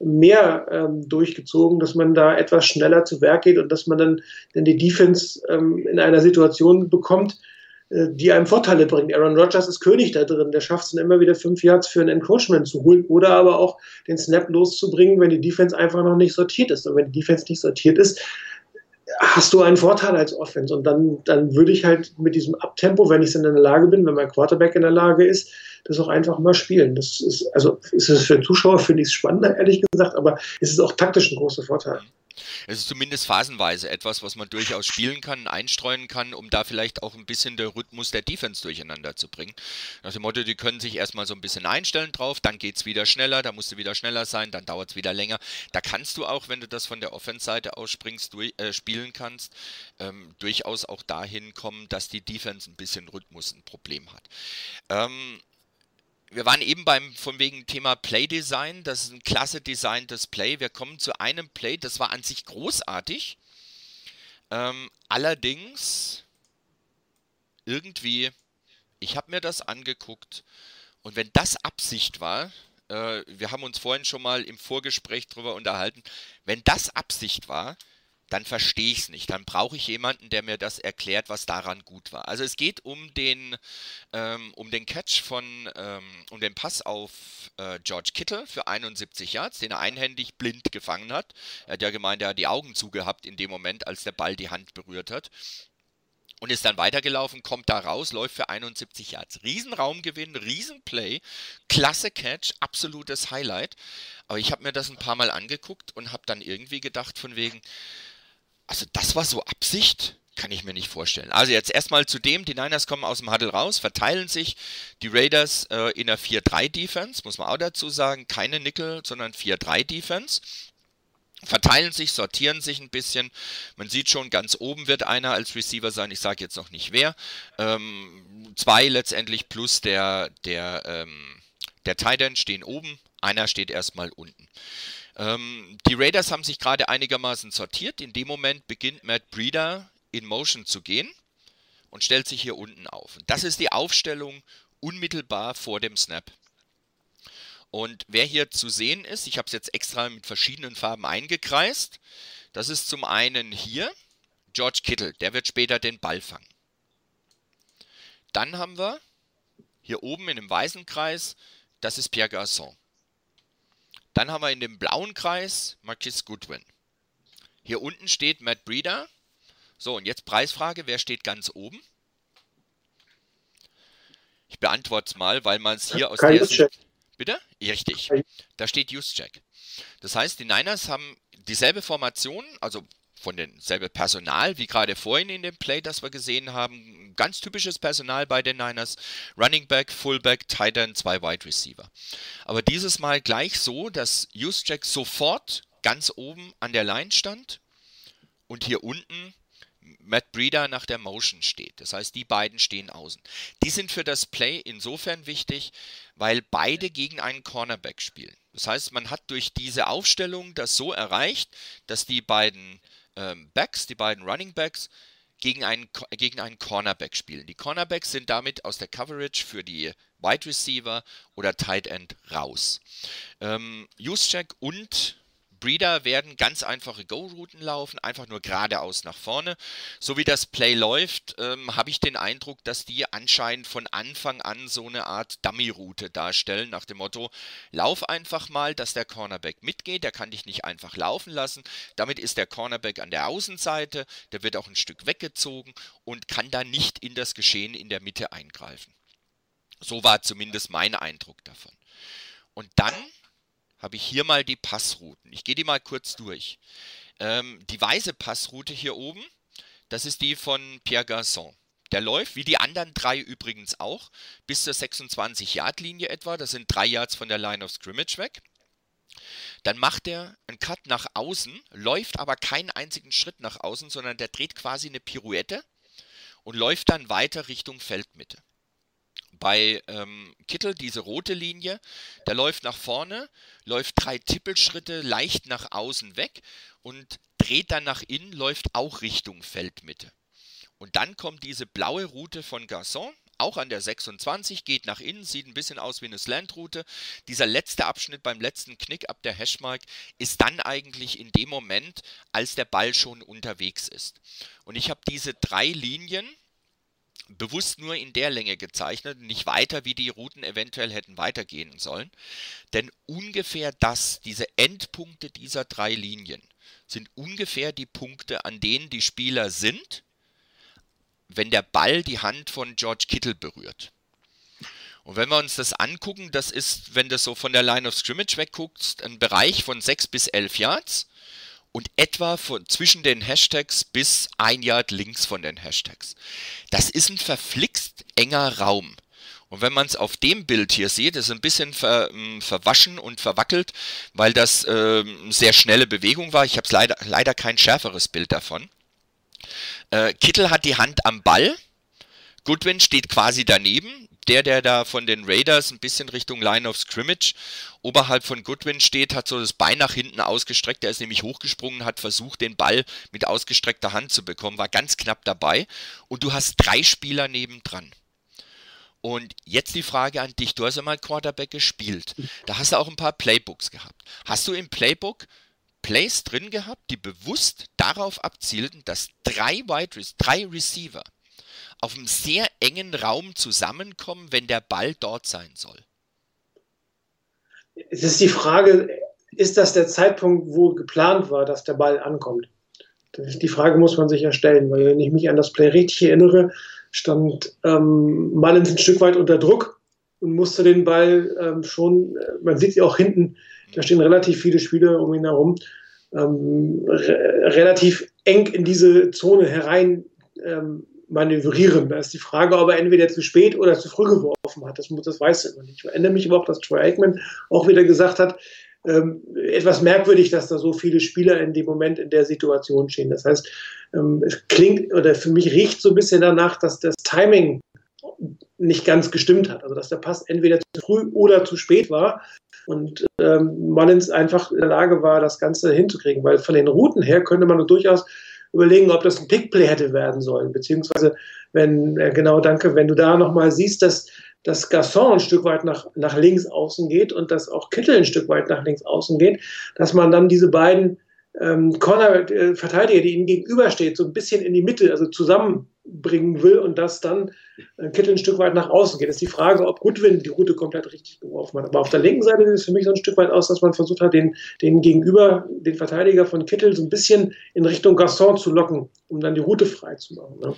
mehr ähm, durchgezogen, dass man da etwas schneller zu Werk geht und dass man dann, dann die Defense ähm, in einer Situation bekommt, äh, die einem Vorteile bringt. Aaron Rodgers ist König da drin, der schafft es dann immer wieder fünf Yards für ein Encroachment zu holen oder aber auch den Snap loszubringen, wenn die Defense einfach noch nicht sortiert ist. Und wenn die Defense nicht sortiert ist, hast du einen Vorteil als Offense. Und dann, dann würde ich halt mit diesem Abtempo, wenn ich es in der Lage bin, wenn mein Quarterback in der Lage ist, das auch einfach mal spielen. Das ist, also ist es für Zuschauer, finde ich es spannender, ehrlich gesagt, aber es ist auch taktisch ein großer Vorteil. Es ist zumindest phasenweise etwas, was man durchaus spielen kann, einstreuen kann, um da vielleicht auch ein bisschen den Rhythmus der Defense durcheinander zu bringen. Nach dem Motto, die können sich erstmal so ein bisschen einstellen drauf, dann geht es wieder schneller, da musst du wieder schneller sein, dann dauert es wieder länger. Da kannst du auch, wenn du das von der Offense-Seite ausspringst, durch, äh, spielen kannst, ähm, durchaus auch dahin kommen, dass die Defense ein bisschen Rhythmus ein Problem hat. Ähm, wir waren eben beim von wegen Thema Playdesign. Das ist ein klasse designtes Play. Wir kommen zu einem Play, das war an sich großartig. Ähm, allerdings irgendwie, ich habe mir das angeguckt und wenn das Absicht war, äh, wir haben uns vorhin schon mal im Vorgespräch darüber unterhalten, wenn das Absicht war, dann verstehe ich es nicht. Dann brauche ich jemanden, der mir das erklärt, was daran gut war. Also es geht um den, ähm, um den Catch von, ähm, um den Pass auf äh, George Kittle für 71 Yards, den er einhändig blind gefangen hat. Er hat ja gemeint, er hat die Augen zugehabt in dem Moment, als der Ball die Hand berührt hat. Und ist dann weitergelaufen, kommt da raus, läuft für 71 Yards. Riesenraumgewinn, Riesenplay, klasse Catch, absolutes Highlight. Aber ich habe mir das ein paar Mal angeguckt und habe dann irgendwie gedacht von wegen, also das war so Absicht? Kann ich mir nicht vorstellen. Also jetzt erstmal zu dem, die Niners kommen aus dem Huddle raus, verteilen sich, die Raiders äh, in einer 4-3-Defense, muss man auch dazu sagen, keine Nickel, sondern 4-3-Defense verteilen sich, sortieren sich ein bisschen. Man sieht schon, ganz oben wird einer als Receiver sein. Ich sage jetzt noch nicht wer. Ähm, zwei letztendlich plus der, der, ähm, der Tight End stehen oben. Einer steht erstmal unten. Ähm, die Raiders haben sich gerade einigermaßen sortiert. In dem Moment beginnt Matt Breeder in Motion zu gehen und stellt sich hier unten auf. Das ist die Aufstellung unmittelbar vor dem Snap. Und wer hier zu sehen ist, ich habe es jetzt extra mit verschiedenen Farben eingekreist. Das ist zum einen hier George Kittle, der wird später den Ball fangen. Dann haben wir hier oben in dem weißen Kreis, das ist Pierre Garçon. Dann haben wir in dem blauen Kreis Marquis Goodwin. Hier unten steht Matt Breeder. So, und jetzt Preisfrage, wer steht ganz oben? Ich beantworte es mal, weil man es hier aus der Sicht... Bitte? Richtig. Da steht Juszczyk. Das heißt, die Niners haben dieselbe Formation, also von demselben Personal wie gerade vorhin in dem Play, das wir gesehen haben. Ganz typisches Personal bei den Niners. Running Back, Fullback, Tight End, zwei Wide Receiver. Aber dieses Mal gleich so, dass Juszczyk sofort ganz oben an der Line stand und hier unten Matt Breeder nach der Motion steht. Das heißt, die beiden stehen außen. Die sind für das Play insofern wichtig, weil beide gegen einen Cornerback spielen. Das heißt, man hat durch diese Aufstellung das so erreicht, dass die beiden ähm, Backs, die beiden Running Backs, gegen einen, gegen einen Cornerback spielen. Die Cornerbacks sind damit aus der Coverage für die Wide Receiver oder Tight End raus. Ähm, Juszczyk und Breeder werden ganz einfache Go-Routen laufen, einfach nur geradeaus nach vorne. So wie das Play läuft, ähm, habe ich den Eindruck, dass die anscheinend von Anfang an so eine Art Dummy-Route darstellen, nach dem Motto, lauf einfach mal, dass der Cornerback mitgeht, der kann dich nicht einfach laufen lassen. Damit ist der Cornerback an der Außenseite, der wird auch ein Stück weggezogen und kann da nicht in das Geschehen in der Mitte eingreifen. So war zumindest mein Eindruck davon. Und dann habe ich hier mal die Passrouten. Ich gehe die mal kurz durch. Ähm, die weiße Passroute hier oben, das ist die von Pierre Garçon. Der läuft, wie die anderen drei übrigens auch, bis zur 26-Yard-Linie etwa. Das sind drei Yards von der Line of Scrimmage weg. Dann macht er einen Cut nach außen, läuft aber keinen einzigen Schritt nach außen, sondern der dreht quasi eine Pirouette und läuft dann weiter Richtung Feldmitte bei ähm, Kittel diese rote Linie, der läuft nach vorne, läuft drei Tippelschritte leicht nach außen weg und dreht dann nach innen, läuft auch Richtung Feldmitte. Und dann kommt diese blaue Route von Garçon, auch an der 26, geht nach innen, sieht ein bisschen aus wie eine Slant-Route. Dieser letzte Abschnitt beim letzten Knick ab der Hashmark ist dann eigentlich in dem Moment, als der Ball schon unterwegs ist. Und ich habe diese drei Linien, bewusst nur in der Länge gezeichnet, nicht weiter, wie die Routen eventuell hätten weitergehen sollen. Denn ungefähr das, diese Endpunkte dieser drei Linien, sind ungefähr die Punkte, an denen die Spieler sind, wenn der Ball die Hand von George Kittle berührt. Und wenn wir uns das angucken, das ist, wenn du so von der Line of Scrimmage wegguckst, ein Bereich von 6 bis 11 Yards und etwa von, zwischen den Hashtags bis ein Yard links von den Hashtags. Das ist ein verflixt enger Raum. Und wenn man es auf dem Bild hier sieht, ist ein bisschen ver, ähm, verwaschen und verwackelt, weil das äh, sehr schnelle Bewegung war. Ich habe leider, leider kein schärferes Bild davon. Äh, Kittel hat die Hand am Ball. Goodwin steht quasi daneben der, der da von den Raiders ein bisschen Richtung Line of Scrimmage oberhalb von Goodwin steht, hat so das Bein nach hinten ausgestreckt. Der ist nämlich hochgesprungen, hat versucht, den Ball mit ausgestreckter Hand zu bekommen, war ganz knapp dabei. Und du hast drei Spieler nebendran. Und jetzt die Frage an dich. Du hast ja mal Quarterback gespielt. Da hast du auch ein paar Playbooks gehabt. Hast du im Playbook Plays drin gehabt, die bewusst darauf abzielten, dass drei Wide drei Receiver auf einem sehr engen Raum zusammenkommen, wenn der Ball dort sein soll? Es ist die Frage, ist das der Zeitpunkt, wo geplant war, dass der Ball ankommt? die Frage muss man sich ja stellen, weil wenn ich mich an das Play richtig erinnere, stand ähm, Mullins ein Stück weit unter Druck und musste den Ball ähm, schon, äh, man sieht sie auch hinten, da stehen relativ viele Spieler um ihn herum, ähm, re relativ eng in diese Zone herein ähm, manövrieren. Da ist die Frage, ob er entweder zu spät oder zu früh geworfen hat. Das, das weiß er immer nicht. Ich erinnere mich aber auch, dass Troy Aikman auch wieder gesagt hat, ähm, etwas merkwürdig, dass da so viele Spieler in dem Moment in der Situation stehen. Das heißt, ähm, es klingt oder für mich riecht so ein bisschen danach, dass das Timing nicht ganz gestimmt hat. Also dass der Pass entweder zu früh oder zu spät war und ähm, Mullins einfach in der Lage war, das Ganze hinzukriegen. Weil von den Routen her könnte man durchaus überlegen, ob das ein Pickplay hätte werden sollen. Beziehungsweise, wenn, äh, genau, danke, wenn du da nochmal siehst, dass, dass Gasson ein Stück weit nach, nach links außen geht und dass auch Kittel ein Stück weit nach links außen geht, dass man dann diese beiden ähm, Corner-Verteidiger, die ihnen gegenübersteht, so ein bisschen in die Mitte, also zusammenbringen will und das dann äh, Kittel ein Stück weit nach außen geht. Das ist die Frage, ob Goodwin die Route komplett richtig geworfen hat. Aber auf der linken Seite sieht es für mich so ein Stück weit aus, dass man versucht hat, den, den Gegenüber, den Verteidiger von Kittel so ein bisschen in Richtung Gasson zu locken, um dann die Route frei zu machen. Ne?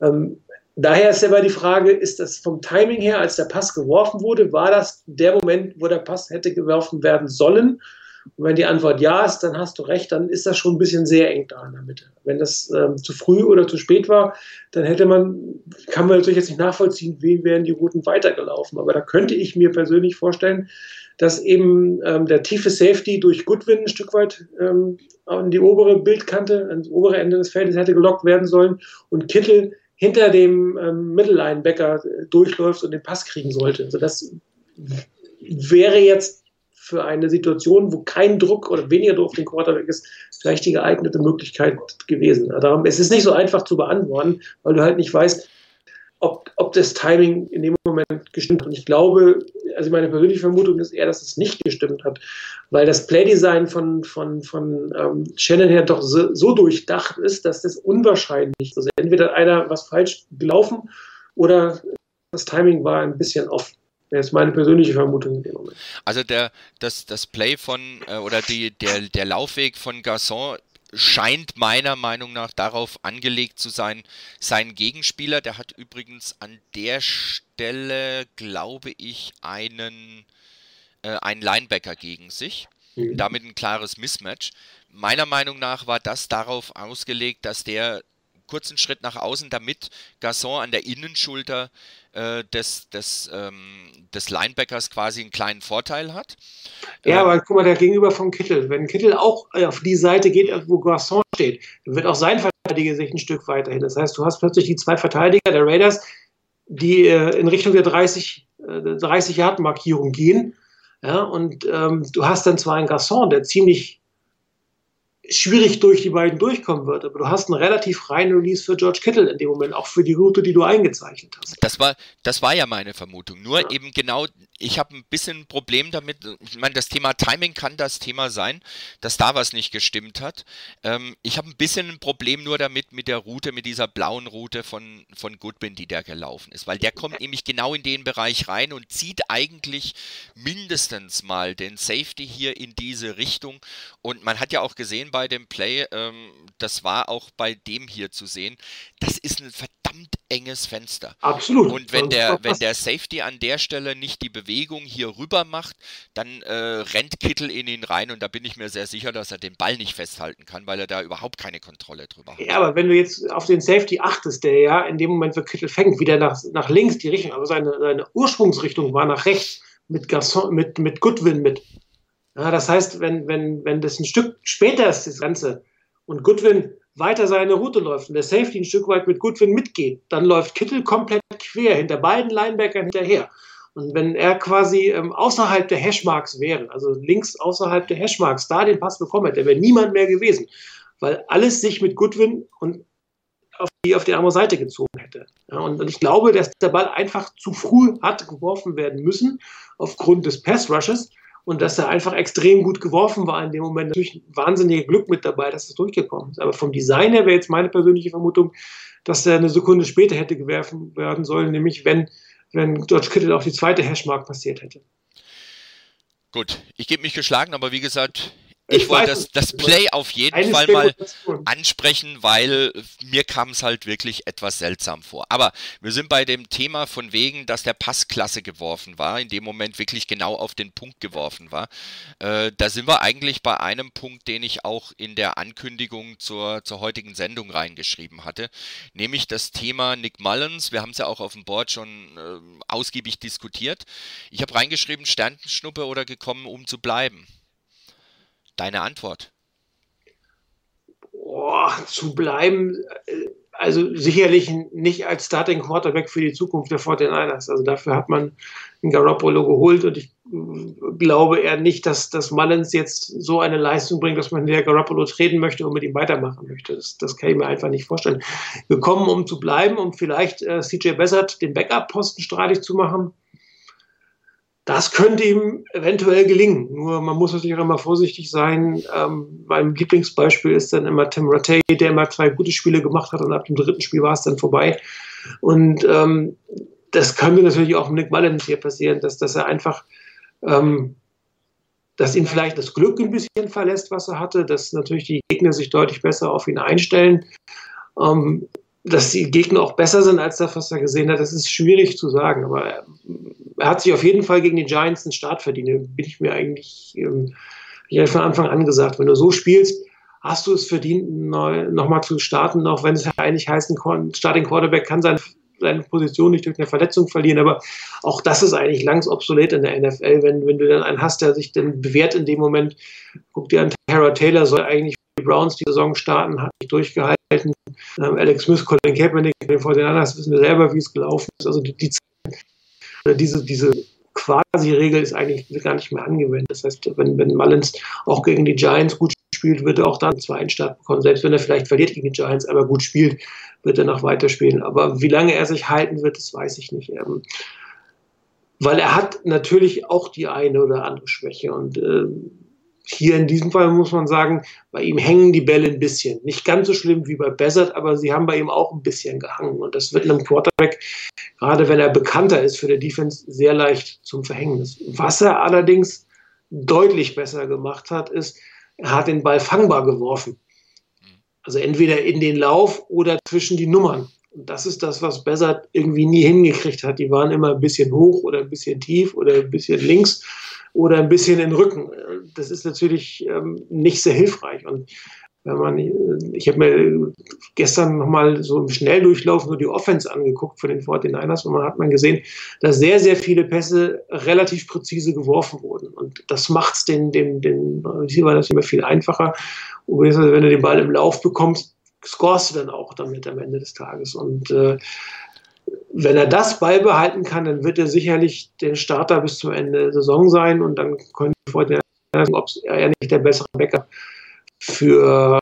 Ähm, daher ist aber die Frage, ist das vom Timing her, als der Pass geworfen wurde, war das der Moment, wo der Pass hätte geworfen werden sollen? Und wenn die Antwort ja ist, dann hast du recht, dann ist das schon ein bisschen sehr eng da in der Mitte. Wenn das ähm, zu früh oder zu spät war, dann hätte man, kann man natürlich jetzt nicht nachvollziehen, wie wären die Routen weitergelaufen. Aber da könnte ich mir persönlich vorstellen, dass eben ähm, der tiefe Safety durch Goodwin ein Stück weit ähm, an die obere Bildkante, ans obere Ende des Feldes hätte gelockt werden sollen und Kittel hinter dem ähm, Mittellinebacker durchläuft und den Pass kriegen sollte. Also das wäre jetzt für eine Situation, wo kein Druck oder weniger Druck auf den Quarterback ist, vielleicht die geeignete Möglichkeit gewesen. Darum, es ist nicht so einfach zu beantworten, weil du halt nicht weißt, ob, ob das Timing in dem Moment gestimmt hat. Und ich glaube, also meine persönliche Vermutung ist eher, dass es nicht gestimmt hat, weil das Playdesign von, von, von ähm, Shannon her doch so, so, durchdacht ist, dass das unwahrscheinlich ist. Also entweder einer was falsch gelaufen oder das Timing war ein bisschen off. Das ist meine persönliche Vermutung in dem Moment. Also der, das, das Play von äh, oder die, der, der Laufweg von Garçon scheint meiner Meinung nach darauf angelegt zu sein, sein Gegenspieler, der hat übrigens an der Stelle, glaube ich, einen, äh, einen Linebacker gegen sich. Mhm. Damit ein klares Mismatch. Meiner Meinung nach war das darauf ausgelegt, dass der kurzen Schritt nach außen, damit Gasson an der Innenschulter äh, des, des, ähm, des Linebackers quasi einen kleinen Vorteil hat. Ja, äh, aber guck mal, der Gegenüber von Kittel. Wenn Kittel auch äh, auf die Seite geht, wo Gasson steht, dann wird auch sein Verteidiger sich ein Stück weiterhin. Das heißt, du hast plötzlich die zwei Verteidiger der Raiders, die äh, in Richtung der 30, äh, 30 Yard Markierung gehen. Ja, und ähm, du hast dann zwar einen Gasson, der ziemlich schwierig durch die beiden durchkommen wird. Aber du hast einen relativ freien Release für George Kittle in dem Moment, auch für die Route, die du eingezeichnet hast. Das war, das war ja meine Vermutung. Nur ja. eben genau, ich habe ein bisschen ein Problem damit. Ich meine, das Thema Timing kann das Thema sein, dass da was nicht gestimmt hat. Ähm, ich habe ein bisschen ein Problem nur damit mit der Route, mit dieser blauen Route von, von Goodwin, die der gelaufen ist. Weil der kommt nämlich genau in den Bereich rein und zieht eigentlich mindestens mal den Safety hier in diese Richtung. Und man hat ja auch gesehen, bei bei dem Play, ähm, das war auch bei dem hier zu sehen, das ist ein verdammt enges Fenster. Absolut. Und wenn der, wenn der Safety an der Stelle nicht die Bewegung hier rüber macht, dann äh, rennt Kittel in ihn rein und da bin ich mir sehr sicher, dass er den Ball nicht festhalten kann, weil er da überhaupt keine Kontrolle drüber hat. Ja, aber wenn du jetzt auf den Safety achtest, der ja in dem Moment, wo Kittel fängt, wieder nach, nach links die Richtung, aber seine, seine Ursprungsrichtung war nach rechts mit, Garçon, mit, mit Goodwin mit. Ja, das heißt, wenn, wenn, wenn das ein Stück später ist, das Ganze, und Goodwin weiter seine Route läuft und der Safety ein Stück weit mit Goodwin mitgeht, dann läuft Kittel komplett quer hinter beiden Linebackern hinterher. Und wenn er quasi ähm, außerhalb der Hashmarks wäre, also links außerhalb der Hashmarks, da den Pass bekommen hätte, wäre niemand mehr gewesen, weil alles sich mit Goodwin und auf die, auf die andere Seite gezogen hätte. Ja, und, und ich glaube, dass der Ball einfach zu früh hat geworfen werden müssen, aufgrund des Pass-Rushes und dass er einfach extrem gut geworfen war in dem Moment. Natürlich wahnsinniges Glück mit dabei, dass es durchgekommen ist. Aber vom Design her wäre jetzt meine persönliche Vermutung, dass er eine Sekunde später hätte gewerfen werden sollen, nämlich wenn, wenn George Kittle auch die zweite Hashmark passiert hätte. Gut, ich gebe mich geschlagen, aber wie gesagt, ich wollte das, das Play auf jeden Fall mal ansprechen, weil mir kam es halt wirklich etwas seltsam vor. Aber wir sind bei dem Thema von wegen, dass der Pass klasse geworfen war, in dem Moment wirklich genau auf den Punkt geworfen war. Äh, da sind wir eigentlich bei einem Punkt, den ich auch in der Ankündigung zur, zur heutigen Sendung reingeschrieben hatte, nämlich das Thema Nick Mullins. Wir haben es ja auch auf dem Board schon äh, ausgiebig diskutiert. Ich habe reingeschrieben, Sternenschnuppe oder gekommen, um zu bleiben. Deine Antwort? Boah, zu bleiben, äh, also sicherlich nicht als Starting Quarterback für die Zukunft der 49ers. Also dafür hat man einen Garoppolo geholt und ich äh, glaube eher nicht, dass, dass Mullins jetzt so eine Leistung bringt, dass man der Garoppolo treten möchte und mit ihm weitermachen möchte. Das, das kann ich mir einfach nicht vorstellen. Wir kommen, um zu bleiben, um vielleicht äh, CJ Bessert den Backup-Posten streitig zu machen. Das könnte ihm eventuell gelingen. Nur man muss natürlich auch immer vorsichtig sein. Ähm, mein Lieblingsbeispiel ist dann immer Tim Rattay, der immer zwei gute Spiele gemacht hat und ab dem dritten Spiel war es dann vorbei. Und ähm, das könnte natürlich auch Nick Mullins hier passieren, dass, dass er einfach, ähm, dass ihn vielleicht das Glück ein bisschen verlässt, was er hatte, dass natürlich die Gegner sich deutlich besser auf ihn einstellen. Ähm, dass die Gegner auch besser sind als das, was er gesehen hat, das ist schwierig zu sagen. Aber er, hat sich auf jeden Fall gegen die Giants einen Start verdient. Da bin ich mir eigentlich ähm, ich von Anfang an gesagt, wenn du so spielst, hast du es verdient, nochmal zu starten, auch wenn es eigentlich heißt, ein Starting Quarterback kann seine, seine Position nicht durch eine Verletzung verlieren, aber auch das ist eigentlich langs obsolet in der NFL, wenn, wenn du dann einen hast, der sich dann bewährt in dem Moment. Guck dir an, Tara Taylor soll eigentlich Browns die Saison starten, hat nicht durchgehalten. Ähm, Alex Smith, Colin Kaepernick, den Vorderlanders wissen wir selber, wie es gelaufen ist. Also die, die diese, diese Quasi-Regel ist eigentlich gar nicht mehr angewendet. Das heißt, wenn, wenn Mullins auch gegen die Giants gut spielt, wird er auch dann einen Start bekommen. Selbst wenn er vielleicht verliert gegen die Giants, aber gut spielt, wird er noch weiterspielen. Aber wie lange er sich halten wird, das weiß ich nicht. Ähm, weil er hat natürlich auch die eine oder andere Schwäche und äh, hier in diesem Fall muss man sagen, bei ihm hängen die Bälle ein bisschen. Nicht ganz so schlimm wie bei Bezard, aber sie haben bei ihm auch ein bisschen gehangen. Und das wird einem Quarterback, gerade wenn er bekannter ist für die Defense, sehr leicht zum Verhängnis. Was er allerdings deutlich besser gemacht hat, ist, er hat den Ball fangbar geworfen. Also entweder in den Lauf oder zwischen die Nummern. Und das ist das, was Bezard irgendwie nie hingekriegt hat. Die waren immer ein bisschen hoch oder ein bisschen tief oder ein bisschen links oder ein bisschen den Rücken. Das ist natürlich ähm, nicht sehr hilfreich. Und wenn man, ich habe mir gestern nochmal so im Schnelldurchlauf nur die Offense angeguckt von den 49ers und man hat man gesehen, dass sehr, sehr viele Pässe relativ präzise geworfen wurden. Und das macht es den, den, den Receiver das immer viel einfacher. Und wenn du den Ball im Lauf bekommst, scorest du dann auch damit am Ende des Tages. Und äh, wenn er das beibehalten kann, dann wird er sicherlich der Starter bis zum Ende der Saison sein und dann können wir vorher sagen, ob er nicht der bessere Backup für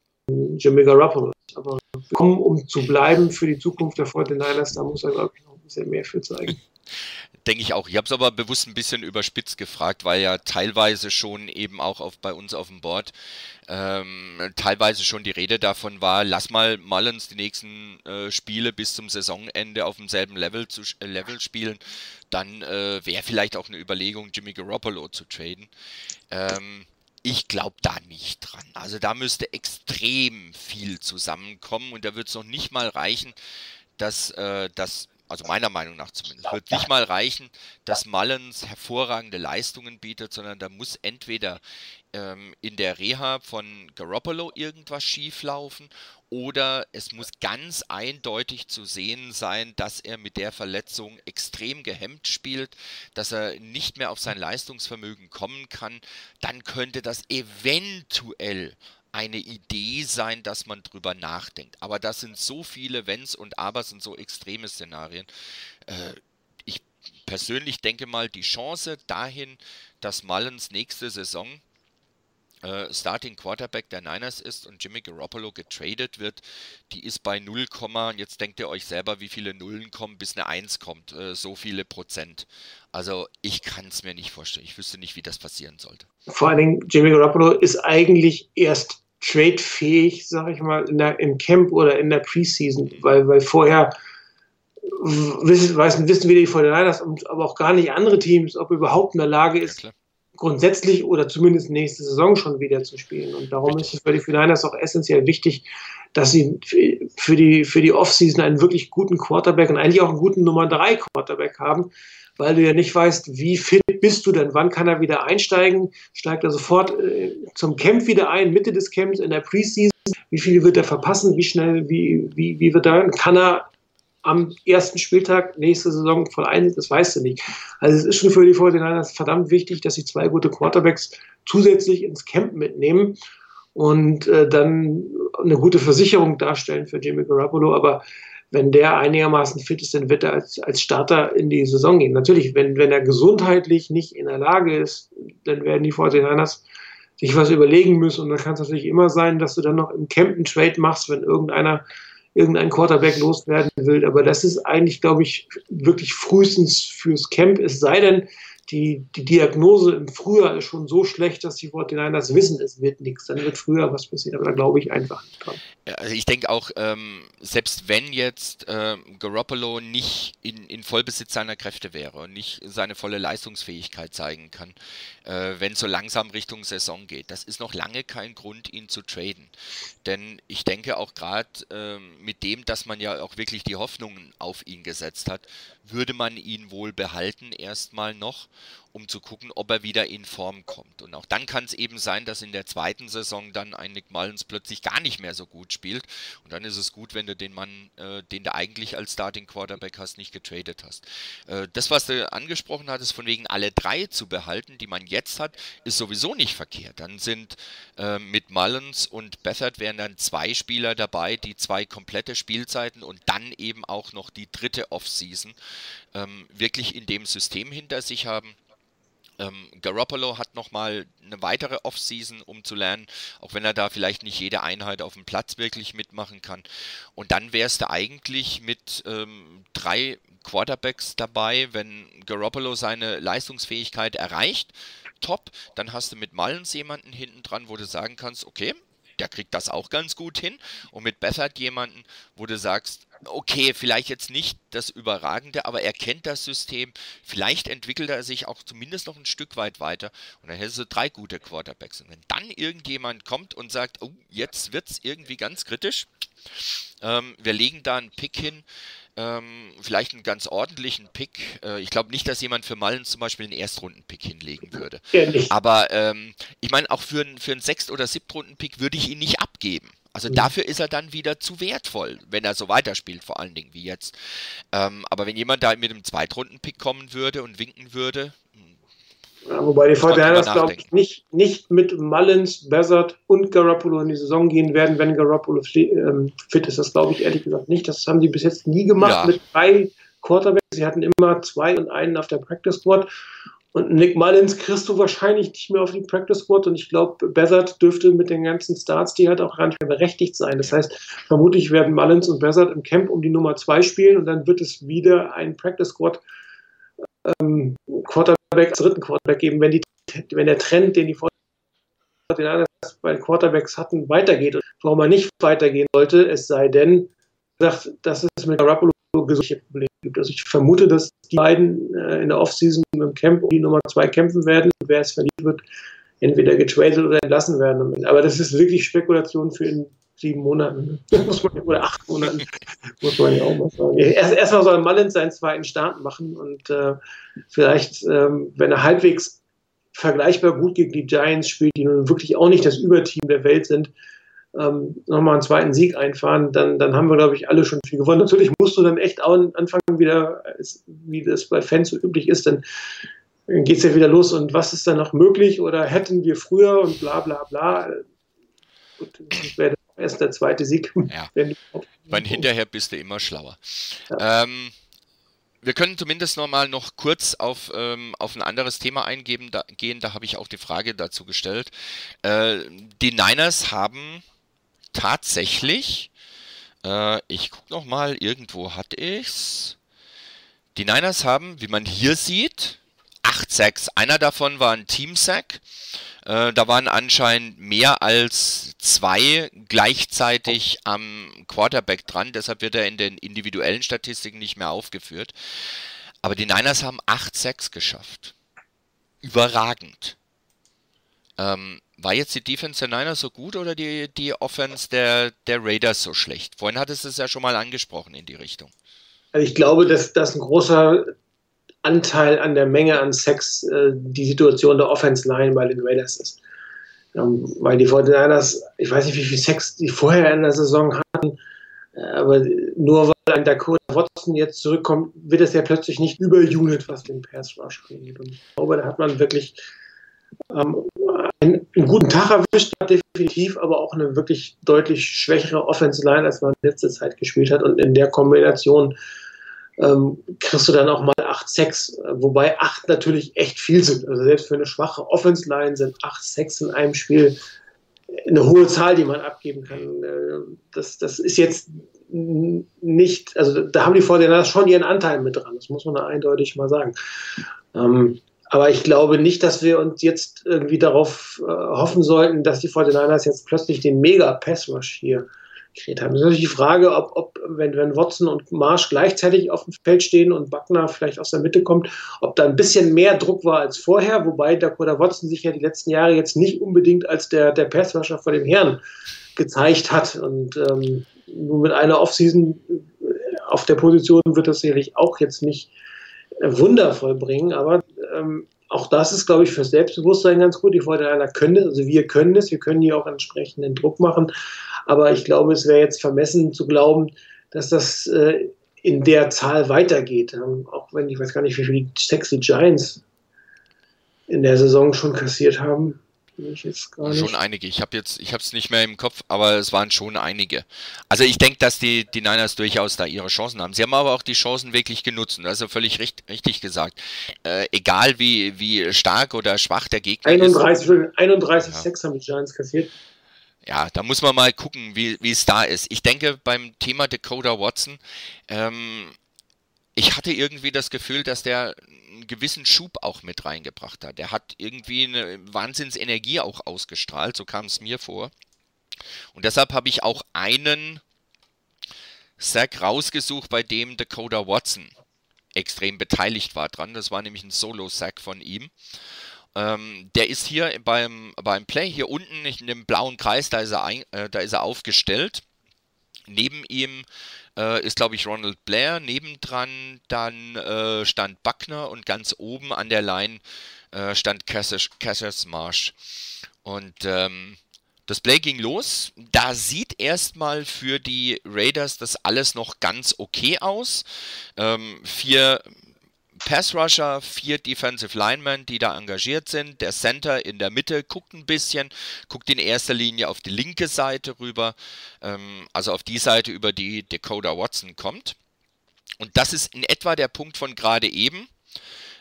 Jimmy Garoppolo ist. Aber um zu bleiben für die Zukunft der 49ers, da muss er, glaube ich, noch ein bisschen mehr für zeigen. Denke ich auch. Ich habe es aber bewusst ein bisschen überspitzt gefragt, weil ja teilweise schon eben auch auf, bei uns auf dem Board ähm, teilweise schon die Rede davon war, lass mal Mullins die nächsten äh, Spiele bis zum Saisonende auf demselben Level, zu, äh, Level spielen. Dann äh, wäre vielleicht auch eine Überlegung, Jimmy Garoppolo zu traden. Ähm, ich glaube da nicht dran. Also da müsste extrem viel zusammenkommen und da wird es noch nicht mal reichen, dass äh, das also meiner Meinung nach zumindest, wird nicht mal reichen, dass Mullins hervorragende Leistungen bietet, sondern da muss entweder ähm, in der Reha von Garoppolo irgendwas schieflaufen oder es muss ganz eindeutig zu sehen sein, dass er mit der Verletzung extrem gehemmt spielt, dass er nicht mehr auf sein Leistungsvermögen kommen kann, dann könnte das eventuell eine Idee sein, dass man drüber nachdenkt. Aber das sind so viele Wenns und Abers und so extreme Szenarien. Äh, ich persönlich denke mal, die Chance dahin, dass Mullins nächste Saison äh, Starting Quarterback der Niners ist und Jimmy Garoppolo getradet wird, die ist bei 0, jetzt denkt ihr euch selber, wie viele Nullen kommen, bis eine 1 kommt, äh, so viele Prozent. Also ich kann es mir nicht vorstellen. Ich wüsste nicht, wie das passieren sollte. Vor allen Dingen, Jimmy Garoppolo ist eigentlich erst tradefähig, sage ich mal, der, im Camp oder in der Preseason, weil, weil vorher wissen, wissen wir die vor der Niners, aber auch gar nicht andere Teams, ob überhaupt in der Lage ist, ja, grundsätzlich oder zumindest nächste Saison schon wieder zu spielen. Und darum ist es für die Niners auch essentiell wichtig, dass sie für die, für die Offseason einen wirklich guten Quarterback und eigentlich auch einen guten Nummer 3 Quarterback haben, weil du ja nicht weißt, wie fit bist du denn, wann kann er wieder einsteigen, steigt er sofort äh, zum Camp wieder ein, Mitte des Camps in der Preseason, wie viel wird er verpassen, wie schnell, wie, wie, wie wird er, kann er am ersten Spieltag nächste Saison voll ein, das weißt du nicht. Also es ist schon für die 49ers verdammt wichtig, dass sie zwei gute Quarterbacks zusätzlich ins Camp mitnehmen und äh, dann eine gute Versicherung darstellen für Jimmy Garoppolo, aber wenn der einigermaßen fit ist, dann wird er als, als Starter in die Saison gehen. Natürlich, wenn, wenn er gesundheitlich nicht in der Lage ist, dann werden die 49ers sich was überlegen müssen. Und dann kann es natürlich immer sein, dass du dann noch im Camp einen Trade machst, wenn irgendeiner irgendein Quarterback loswerden will. Aber das ist eigentlich, glaube ich, wirklich frühestens fürs Camp. Es sei denn, die, die Diagnose im Frühjahr ist schon so schlecht, dass die 49ers wissen, es wird nichts. Dann wird früher was passieren, aber da glaube ich einfach nicht dran. Also ich denke auch, ähm, selbst wenn jetzt ähm, Garoppolo nicht in, in Vollbesitz seiner Kräfte wäre und nicht seine volle Leistungsfähigkeit zeigen kann, äh, wenn es so langsam Richtung Saison geht, das ist noch lange kein Grund, ihn zu traden. Denn ich denke auch gerade ähm, mit dem, dass man ja auch wirklich die Hoffnungen auf ihn gesetzt hat, würde man ihn wohl behalten erstmal noch um zu gucken, ob er wieder in Form kommt. Und auch dann kann es eben sein, dass in der zweiten Saison dann ein Nick Mullins plötzlich gar nicht mehr so gut spielt. Und dann ist es gut, wenn du den Mann, äh, den du eigentlich als Starting Quarterback hast, nicht getradet hast. Äh, das, was du angesprochen hattest, von wegen alle drei zu behalten, die man jetzt hat, ist sowieso nicht verkehrt. Dann sind äh, mit Mullins und Bethard wären dann zwei Spieler dabei, die zwei komplette Spielzeiten und dann eben auch noch die dritte Offseason ähm, wirklich in dem System hinter sich haben. Ähm, Garoppolo hat nochmal eine weitere Offseason, um zu lernen, auch wenn er da vielleicht nicht jede Einheit auf dem Platz wirklich mitmachen kann. Und dann wärst du eigentlich mit ähm, drei Quarterbacks dabei, wenn Garoppolo seine Leistungsfähigkeit erreicht. Top, dann hast du mit Mullins jemanden hinten dran, wo du sagen kannst, okay, der kriegt das auch ganz gut hin. Und mit Bethard jemanden, wo du sagst, okay, vielleicht jetzt nicht das Überragende, aber er kennt das System. Vielleicht entwickelt er sich auch zumindest noch ein Stück weit weiter. Und dann hättest du drei gute Quarterbacks. Und wenn dann irgendjemand kommt und sagt, oh, jetzt wird es irgendwie ganz kritisch, ähm, wir legen da einen Pick hin, ähm, vielleicht einen ganz ordentlichen Pick. Äh, ich glaube nicht, dass jemand für Mullen zum Beispiel einen Erstrunden-Pick hinlegen würde. Ja. Aber ähm, ich meine, auch für, einen- für einen Sechst- oder Siebtrunden-Pick würde ich ihn nicht abgeben. Also Mhm. dafür ist er dann wieder zu wertvoll, wenn er so weiterspielt, vor allen Dingen wie jetzt. Ähm, aber wenn jemand da mit einem Zweitrunden-Pick kommen würde und winken würde, Ja, wobei die 49ers, glaube ich, nicht, nicht mit Mullins, Bezard und Garoppolo in die Saison gehen werden, wenn Garoppolo ähm, fit ist. Das glaube ich ehrlich gesagt nicht. Das haben die bis jetzt nie gemacht Ja. mit drei Quarterbacks. Sie hatten immer zwei und einen auf der Practice Squad. Und Nick Mullins kriegst du wahrscheinlich nicht mehr auf die Practice Squad. Und ich glaube, Bezard dürfte mit den ganzen Starts, die hat auch gar nicht mehr berechtigt sein. Das heißt, vermutlich werden Mullins und Bezard im Camp um die Nummer zwei spielen. Und dann wird es wieder ein Practice Squad ähm, Quarterback, als dritten Quarterback geben, wenn, die, wenn der Trend, den die 49ers bei den Quarterbacks hatten, weitergeht. Warum er nicht weitergehen sollte, es sei denn, sagt, dass es mit Garoppolo solche Probleme gibt. Also ich vermute, dass die beiden äh, in der Offseason im Camp um die Nummer zwei kämpfen werden. Und wer es verliert wird, entweder getradet oder entlassen werden. Aber das ist wirklich Spekulation für in sieben Monaten. Man, oder acht Monaten, muss man ja auch mal sagen. Erst, erstmal soll Mullins seinen zweiten Start machen und äh, vielleicht, ähm, wenn er halbwegs vergleichbar gut gegen die Giants spielt, die nun wirklich auch nicht das Überteam der Welt sind, ähm, nochmal einen zweiten Sieg einfahren, dann, dann haben wir, glaube ich, alle schon viel gewonnen. Natürlich musst du dann echt auch anfangen, wieder, wie das bei Fans so üblich ist, dann geht es ja wieder los und was ist dann noch möglich oder hätten wir früher und bla bla bla. Gut, das wäre erst der zweite Sieg. Ja. Weil hinterher bist du immer schlauer. Ähm, wir können zumindest noch mal noch kurz auf, ähm, auf ein anderes Thema eingehen. Da, gehen. da habe ich auch die Frage dazu gestellt. Äh, die Niners haben tatsächlich, äh, ich gucke noch mal, irgendwo hatte ich's. Die Niners haben, wie man hier sieht, acht Sacks. Einer davon war ein Team-Sack. Äh, da waren anscheinend mehr als zwei gleichzeitig am Quarterback dran, deshalb wird er in den individuellen Statistiken nicht mehr aufgeführt. Aber die Niners haben 8-6 geschafft. Überragend. Ähm, war jetzt die Defense der Niners so gut oder die, die Offense der, der Raiders so schlecht? Vorhin hattest du es ja schon mal angesprochen in die Richtung. Also ich glaube, dass das ein großer Anteil an der Menge an Sex äh, die Situation der Offense Line bei den Raiders ist. Ähm, weil die 49ers, ich weiß nicht, wie viel Sex die vorher in der Saison hatten, äh, aber nur weil ein Dakota Watson jetzt zurückkommt, wird es ja plötzlich nicht über Unit, was den Pass Rush angeht. Und ich glaube, da hat man wirklich ähm, einen, einen guten Tag erwischt, definitiv, aber auch eine wirklich deutlich schwächere Offense Line, als man letzte Zeit gespielt hat. Und in der Kombination ähm, kriegst du dann auch mal 8-6, wobei 8 natürlich echt viel sind. Also selbst für eine schwache Offense-Line sind 8-6 in einem Spiel eine hohe Zahl, die man abgeben kann. Äh, Das, das ist jetzt nicht, also da haben die Fortinanders schon ihren Anteil mit dran, das muss man da eindeutig mal sagen. Ähm, aber ich glaube nicht, dass wir uns jetzt irgendwie darauf äh, hoffen sollten, dass die 49ers jetzt plötzlich den Mega-Pass-Rush hier kreiert haben. Das ist natürlich die Frage, ob, ob wenn, wenn Watson und Marsch gleichzeitig auf dem Feld stehen und Buckner vielleicht aus der Mitte kommt, ob da ein bisschen mehr Druck war als vorher, wobei Dakota Watson sich ja die letzten Jahre jetzt nicht unbedingt als der, der Passrusher vor dem Herrn gezeigt hat. Und ähm, nur mit einer Offseason auf der Position wird das sicherlich auch jetzt nicht äh, wundervoll bringen, aber ähm, auch das ist, glaube ich, für Selbstbewusstsein ganz gut. Die Vorteile können es, also wir können es, wir können hier auch entsprechenden Druck machen. Aber ich glaube, es wäre jetzt vermessen zu glauben, dass das äh, in der Zahl weitergeht. Ähm, auch wenn ich weiß gar nicht, wie viele Sexy Giants in der Saison schon kassiert haben. Schon einige. Ich habe jetzt, ich habe es nicht mehr im Kopf, aber es waren schon einige. Also ich denke, dass die, die Niners durchaus da ihre Chancen haben. Sie haben aber auch die Chancen wirklich genutzt. Also völlig recht, richtig gesagt. Äh, egal wie, wie stark oder schwach der Gegner 31, ist. 31 ja. 6 haben die Giants kassiert. Ja, da muss man mal gucken, wie, wie es da ist. Ich denke, beim Thema Dakota Watson, ähm, ich hatte irgendwie das Gefühl, dass der einen gewissen Schub auch mit reingebracht hat. Er hat irgendwie eine Wahnsinnsenergie auch ausgestrahlt, so kam es mir vor. Und deshalb habe ich auch einen Sack rausgesucht, bei dem Dakota Watson extrem beteiligt war dran. Das war nämlich ein Solo-Sack von ihm. Ähm, der ist hier beim, beim Play hier unten in dem blauen Kreis, da ist er, ein, äh, da ist er aufgestellt. Neben ihm äh, ist, glaube ich, Ronald Blair. Nebendran dann äh, stand Buckner und ganz oben an der Line äh, stand Cassius Marsh. Und ähm, das Play ging los. Da sieht erstmal für die Raiders das alles noch ganz okay aus. Ähm, vier Pass Rusher, vier Defensive Linemen, die da engagiert sind. Der Center in der Mitte guckt ein bisschen, guckt in erster Linie auf die linke Seite rüber, ähm, also auf die Seite, über die Dakota Watson kommt. Und das ist in etwa der Punkt von gerade eben.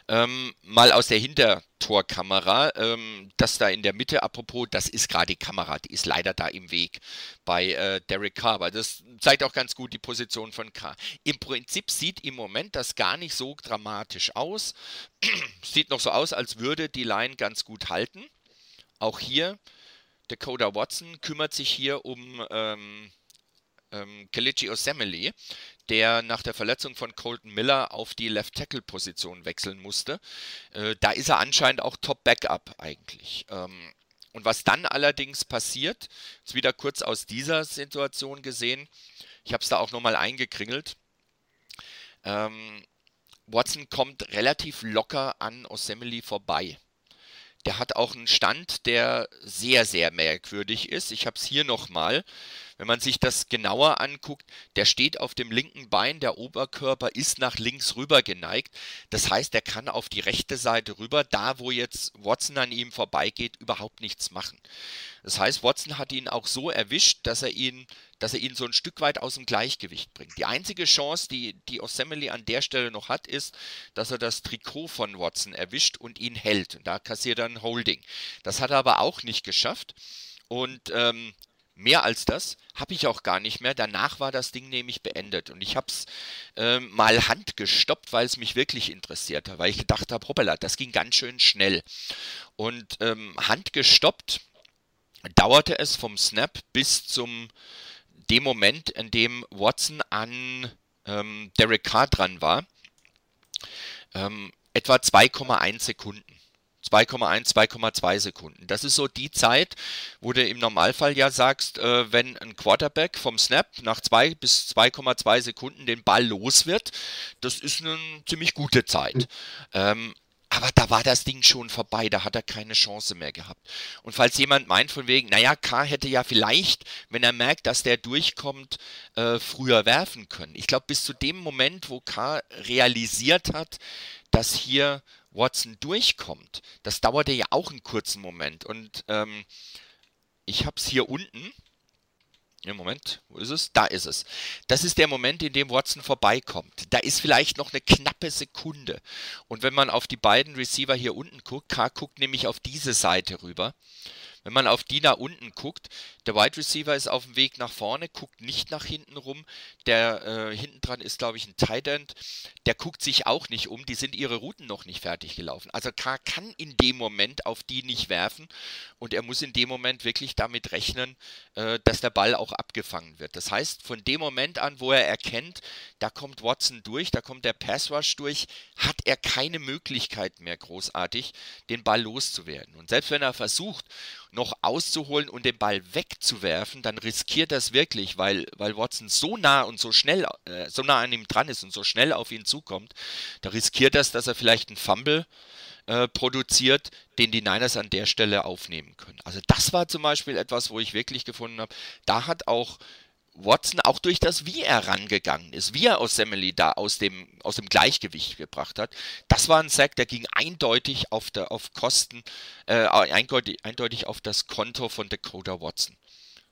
Ähm, mal aus der Hintertorkamera, ähm, das da in der Mitte, apropos, das ist gerade die Kamera, die ist leider da im Weg bei äh, Derek Carr, weil das zeigt auch ganz gut die Position von Carr. Im Prinzip sieht im Moment das gar nicht so dramatisch aus. sieht noch so aus, als würde die Line ganz gut halten. Auch hier, Dakota Watson kümmert sich hier um ähm, ähm, Kalichi Osemele, der nach der Verletzung von Colton Miller auf die Left Tackle Position wechseln musste. Äh, da ist er anscheinend auch Top Backup eigentlich. Ähm, und was dann allerdings passiert, ist wieder kurz aus dieser Situation gesehen. Ich habe es da auch nochmal eingekringelt. Ähm, Watson kommt relativ locker an Osemele vorbei. Der hat auch einen Stand, der sehr, sehr merkwürdig ist. Ich habe es hier nochmal. Wenn man sich das genauer anguckt, der steht auf dem linken Bein, der Oberkörper ist nach links rüber geneigt. Das heißt, er kann auf die rechte Seite rüber, da wo jetzt Watson an ihm vorbeigeht, überhaupt nichts machen. Das heißt, Watson hat ihn auch so erwischt, dass er ihn, dass er ihn so ein Stück weit aus dem Gleichgewicht bringt. Die einzige Chance, die, die Osemele an der Stelle noch hat, ist, dass er das Trikot von Watson erwischt und ihn hält. Und da kassiert er ein Holding. Das hat er aber auch nicht geschafft. Und ähm, Mehr als das habe ich auch gar nicht mehr. Danach war das Ding nämlich beendet. Und ich habe es äh, mal handgestoppt, weil es mich wirklich interessiert hat. Weil ich gedacht habe, hoppala, das ging ganz schön schnell. Und ähm, handgestoppt dauerte es vom Snap bis zum dem Moment, in dem Watson an ähm, Derek Carr dran war. Ähm, etwa 2,1 Sekunden. 2,1, 2,2 Sekunden. Das ist so die Zeit, wo du im Normalfall ja sagst, äh, wenn ein Quarterback vom Snap nach 2 bis 2,2 Sekunden den Ball los wird, das ist eine ziemlich gute Zeit. Mhm. Ähm, aber da war das Ding schon vorbei, da hat er keine Chance mehr gehabt. Und falls jemand meint von wegen, naja, K hätte ja vielleicht, wenn er merkt, dass der durchkommt, äh, früher werfen können. Ich glaube, bis zu dem Moment, wo K realisiert hat, dass hier Watson durchkommt, das dauerte ja auch einen kurzen Moment. Und ähm, ich habe es hier unten. Ja, Moment, wo ist es? Da ist es. Das ist der Moment, in dem Watson vorbeikommt. Da ist vielleicht noch eine knappe Sekunde. Und wenn man auf die beiden Receiver hier unten guckt, K guckt nämlich auf diese Seite rüber. Wenn man auf die nach unten guckt, der Wide Receiver ist auf dem Weg nach vorne, guckt nicht nach hinten rum. Der äh, hinten dran ist, glaube ich, ein Tight End. Der guckt sich auch nicht um. Die sind ihre Routen noch nicht fertig gelaufen. Also K kann in dem Moment auf die nicht werfen und er muss in dem Moment wirklich damit rechnen, äh, dass der Ball auch abgefangen wird. Das heißt, von dem Moment an, wo er erkennt, da kommt Watson durch, da kommt der Pass Rush durch, hat er keine Möglichkeit mehr großartig, den Ball loszuwerden. Und selbst wenn er versucht, noch auszuholen und den Ball wegzuwerfen, dann riskiert das wirklich, weil, weil Watson so nah und so schnell, äh, so nah an ihm dran ist und so schnell auf ihn zukommt, da riskiert das, dass er vielleicht einen Fumble äh, produziert, den die Niners an der Stelle aufnehmen können. Also das war zum Beispiel etwas, wo ich wirklich gefunden habe, da hat auch Watson auch durch das, wie er rangegangen ist, wie er aus Semele da aus dem, aus dem Gleichgewicht gebracht hat, das war ein Sack, der ging eindeutig auf, der, auf Kosten, äh, eindeutig, eindeutig auf das Konto von Dakota Watson.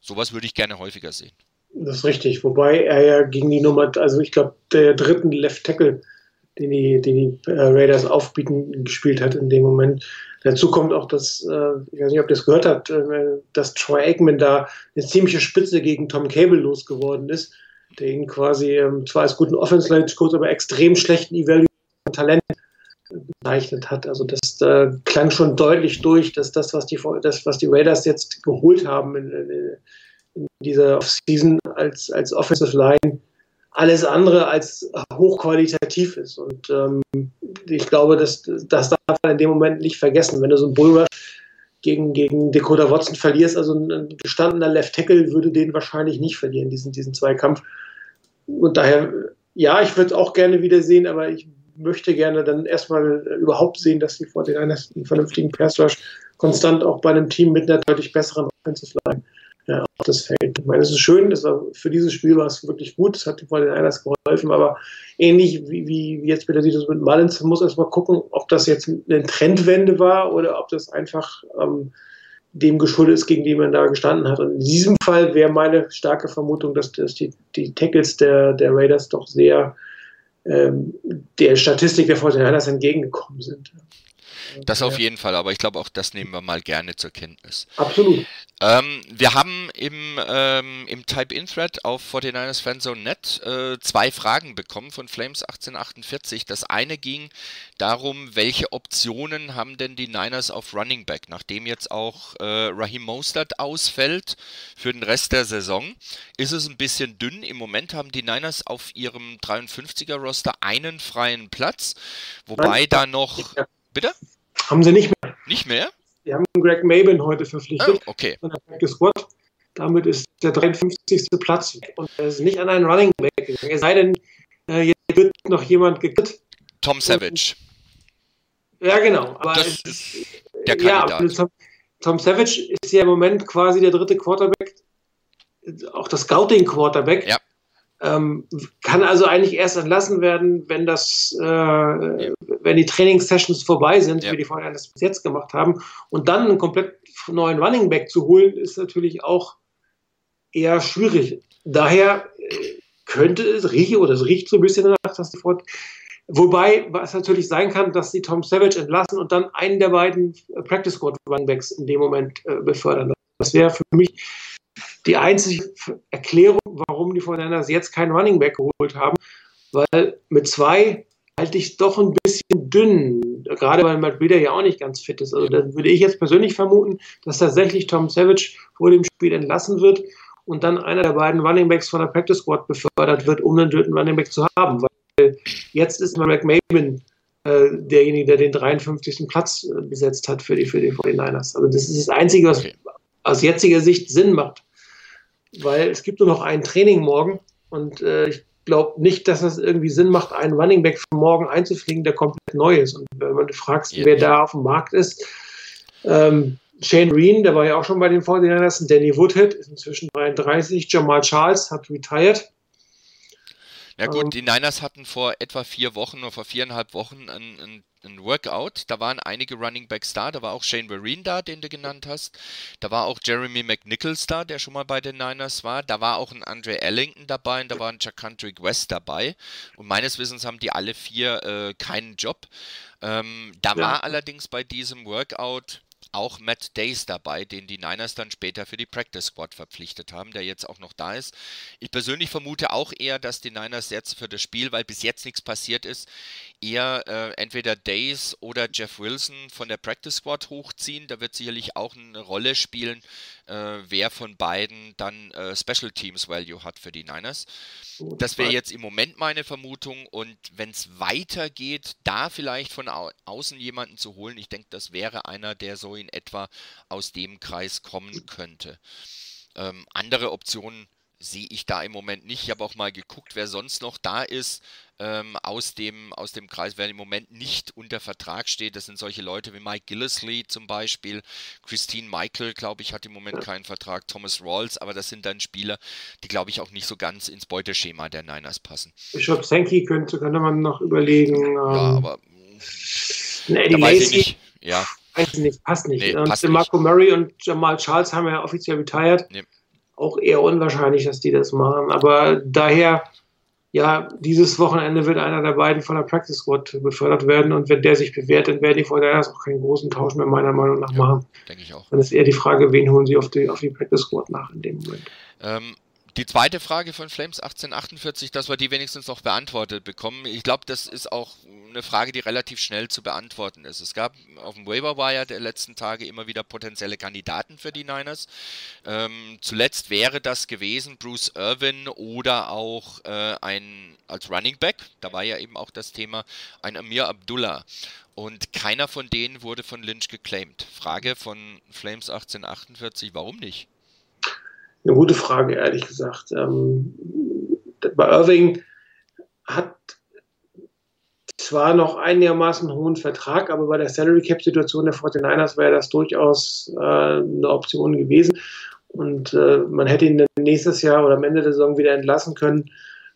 Sowas würde ich gerne häufiger sehen. Das ist richtig, wobei er ja gegen die Nummer, also ich glaube, der dritten Left Tackle, den die, den die äh, Raiders aufbieten, gespielt hat in dem Moment. Dazu kommt auch, dass, äh, ich weiß nicht, ob ihr das gehört habt, äh, dass Troy Aikman da eine ziemliche Spitze gegen Tom Cable losgeworden ist, der ihn quasi ähm, zwar als guten Offense-Coach, aber extrem schlechten Evaluation Talent bezeichnet hat. Also das äh, klang schon deutlich durch, dass das, was die, das, was die Raiders jetzt geholt haben in, in, in dieser Offseason als, als Offensive Line, alles andere als hochqualitativ ist. Und ähm, ich glaube, das, das darf man in dem Moment nicht vergessen. Wenn du so einen Bullrush gegen, gegen Dakota Watson verlierst, also ein gestandener Left Tackle würde den wahrscheinlich nicht verlieren, diesen, diesen Zweikampf. Und daher, ja, ich würde es auch gerne wiedersehen, aber ich möchte gerne dann erstmal überhaupt sehen, dass die vor den einen vernünftigen Pass Rush konstant auch bei einem Team mit einer deutlich besseren Offensive Line ja, auf das Feld. Ich meine, es ist schön, das war, für dieses Spiel war es wirklich gut, es hat vor den Einers geholfen, aber ähnlich wie, wie jetzt wieder sieht es mit Mullins, muss erstmal gucken, ob das jetzt eine Trendwende war oder ob das einfach ähm, dem geschuldet ist, gegen den man da gestanden hat. Und in diesem Fall wäre meine starke Vermutung, dass, dass die, die Tackles der, der Raiders doch sehr ähm, der Statistik der 49ers entgegengekommen sind. Das auf jeden Fall, aber ich glaube auch das nehmen wir mal gerne zur Kenntnis. Absolut. Ähm, wir haben im, ähm, im Type-In-Thread auf 49ersFanzone.net äh, zwei Fragen bekommen von Flames1848. Das eine ging darum, welche Optionen haben denn die Niners auf Running Back, nachdem jetzt auch äh, Raheem Mostert ausfällt für den Rest der Saison. Ist es ein bisschen dünn? Im Moment haben die Niners auf ihrem 53er-Roster einen freien Platz, wobei da noch... Bitte? Haben sie nicht mehr. Nicht mehr? Die haben Greg Maben heute verpflichtet. Oh, okay. Von der Practice Squad. Damit ist der 53. Platz und er ist nicht an einen Running Back gegangen. Es sei denn, äh, jetzt wird noch jemand gekriegt. Tom Savage. Ja, genau. Aber das ist der Kandidat. Ja, Tom, Tom Savage ist ja im Moment quasi der dritte Quarterback, auch das Scouting-Quarterback. Ja. Ähm, kann also eigentlich erst entlassen werden, wenn das, äh, ja. wenn die Trainingssessions vorbei sind, Ja. wie die vorher das bis jetzt gemacht haben. Und dann einen komplett neuen Running Back zu holen, ist natürlich auch eher schwierig. Daher äh, könnte es riechen, oder es riecht so ein bisschen danach, dass die Fort Wobei es natürlich sein kann, dass sie Tom Savage entlassen und dann einen der beiden Practice Squad Runbacks in dem Moment äh, befördern. Das wäre für mich die einzige Erklärung, warum die Fortinanders jetzt keinen Running Back geholt haben, weil mit zwei halte ich es doch ein bisschen dünn, gerade weil Matt Breeder ja auch nicht ganz fit ist. Also da würde ich jetzt persönlich vermuten, dass tatsächlich Tom Savage vor dem Spiel entlassen wird und dann einer der beiden Running Backs von der Practice Squad befördert wird, um einen dritten Running Back zu haben. Weil jetzt ist Marek Maben äh, derjenige, der den 53. Platz äh, besetzt hat für die, für die 49ers. Also das ist das Einzige, was Okay. Aus jetziger Sicht Sinn macht. Weil es gibt nur noch ein Training morgen und äh, ich glaube nicht, dass es irgendwie Sinn macht, einen Running Back für morgen einzufliegen, der komplett neu ist. Und wenn man fragst, Ja. wer da auf dem Markt ist, ähm, Shane Reen, der war ja auch schon bei den 49ers, Danny Woodhead ist inzwischen 33, Jamal Charles hat retired. Ja Ähm, gut, die Niners hatten vor etwa vier Wochen oder vor viereinhalb Wochen ein, ein, ein Workout. Da waren einige Running Backs da. Da war auch Shane Vereen da, den du genannt hast. Da war auch Jeremy McNichols da, der schon mal bei den Niners war. Da war auch ein Andre Ellington dabei und da war ein Jacantrick West dabei. Und meines Wissens haben die alle vier äh, keinen Job. Ähm, da Ja. war allerdings bei diesem Workout auch Matt Days dabei, den die Niners dann später für die Practice Squad verpflichtet haben, der jetzt auch noch da ist. Ich persönlich vermute auch eher, dass die Niners jetzt für das Spiel, weil bis jetzt nichts passiert ist, eher äh, entweder Days oder Jeff Wilson von der Practice Squad hochziehen. Da wird sicherlich auch eine Rolle spielen, äh, wer von beiden dann äh, Special Teams Value hat für die Niners. Das wäre jetzt im Moment meine Vermutung. Und wenn es weitergeht, da vielleicht von au außen jemanden zu holen, ich denke, das wäre einer, der so in etwa aus dem Kreis kommen könnte. Ähm, andere Optionen sehe ich da im Moment nicht. Ich habe auch mal geguckt, wer sonst noch da ist ähm, aus, dem, aus dem Kreis, wer im Moment nicht unter Vertrag steht. Das sind solche Leute wie Mike Gillisley zum Beispiel. Christine Michael, glaube ich, hat im Moment keinen Vertrag. Thomas Rawls, aber das sind dann Spieler, die, glaube ich, auch nicht so ganz ins Beuteschema der Niners passen. Bishop Sankey könnte, könnte man noch überlegen. Ähm, Ja, aber ein Eddie da weiß ich nicht. Ja, weiß ich nicht, passt nicht. Nee, und passt Marco Murray und Jamal Charles haben ja offiziell retired. Nee. Auch eher unwahrscheinlich, dass die das machen. Aber daher, ja, dieses Wochenende wird einer der beiden von der Practice Squad befördert werden. Und wenn der sich bewährt, dann werden die Fortinanders auch keinen großen Tausch mehr meiner Meinung nach Ja. machen. denke ich auch. Dann ist eher die Frage, wen holen sie auf die, auf die Practice Squad nach in dem Moment. Ähm, die zweite Frage von Flames 1848, dass wir die wenigstens noch beantwortet bekommen. Ich glaube, das ist auch eine Frage, die relativ schnell zu beantworten ist. Es gab auf dem Waiver Wire der letzten Tage immer wieder potenzielle Kandidaten für die Niners. Ähm, zuletzt wäre das gewesen Bruce Irvin oder auch äh, ein als Running Back. Da war ja eben auch das Thema ein Amir Abdullah. Und keiner von denen wurde von Lynch geclaimed. Frage von Flames 1848, warum nicht? Eine gute Frage, ehrlich gesagt. Ähm, bei Irving hat zwar noch einigermaßen hohen Vertrag, aber bei der Salary Cap Situation der 49ers wäre das durchaus äh, eine Option gewesen. Und äh, man hätte ihn dann nächstes Jahr oder am Ende der Saison wieder entlassen können,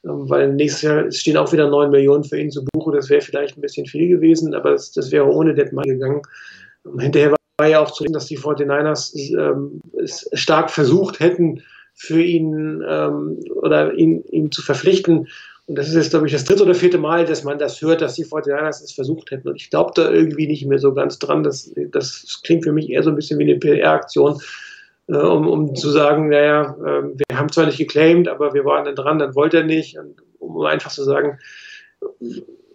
ähm, weil nächstes Jahr stehen auch wieder 9 Millionen für ihn zu buchen. Das wäre vielleicht ein bisschen viel gewesen, aber das, das wäre ohne Dead Money gegangen. Ähm, hinterher war war ja auch zu sehen, dass die 49ers ähm, es stark versucht hätten, für ihn ähm, oder ihn, ihn zu verpflichten. Und das ist jetzt, glaube ich, das dritte oder vierte Mal, dass man das hört, dass die 49ers es versucht hätten. Und ich glaube da irgendwie nicht mehr so ganz dran. Das, das klingt für mich eher so ein bisschen wie eine PR-Aktion, äh, um, um zu sagen, naja, äh, wir haben zwar nicht geclaimed, aber wir waren dann dran, dann wollte er nicht. Und, um einfach zu sagen,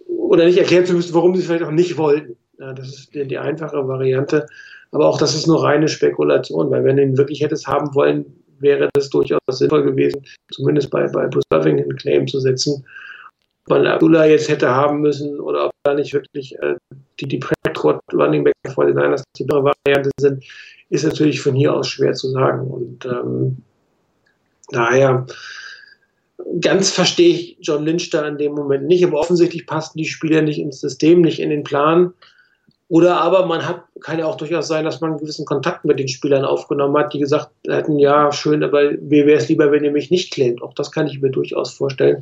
oder nicht erklären zu müssen, warum sie es vielleicht auch nicht wollten. Ja, das ist die, die einfache Variante. Aber auch das ist nur reine Spekulation, weil wenn du ihn wirklich hättest haben wollen, wäre das durchaus sinnvoll gewesen, zumindest bei, bei Bruce Irving einen Claim zu setzen. Ob man Abdullah jetzt hätte haben müssen oder ob da nicht wirklich äh, die, die Practice Running Back vor den Niners die bessere Variante sind, ist natürlich von hier aus schwer zu sagen. Und ähm, daher ganz verstehe ich John Lynch da in dem Moment nicht, aber offensichtlich passen die Spieler nicht ins System, nicht in den Plan. Oder aber man hat, kann ja auch durchaus sein, dass man einen gewissen Kontakt mit den Spielern aufgenommen hat, die gesagt hätten, ja, schön, aber mir wäre es lieber, wenn ihr mich nicht claimt. Auch das kann ich mir durchaus vorstellen.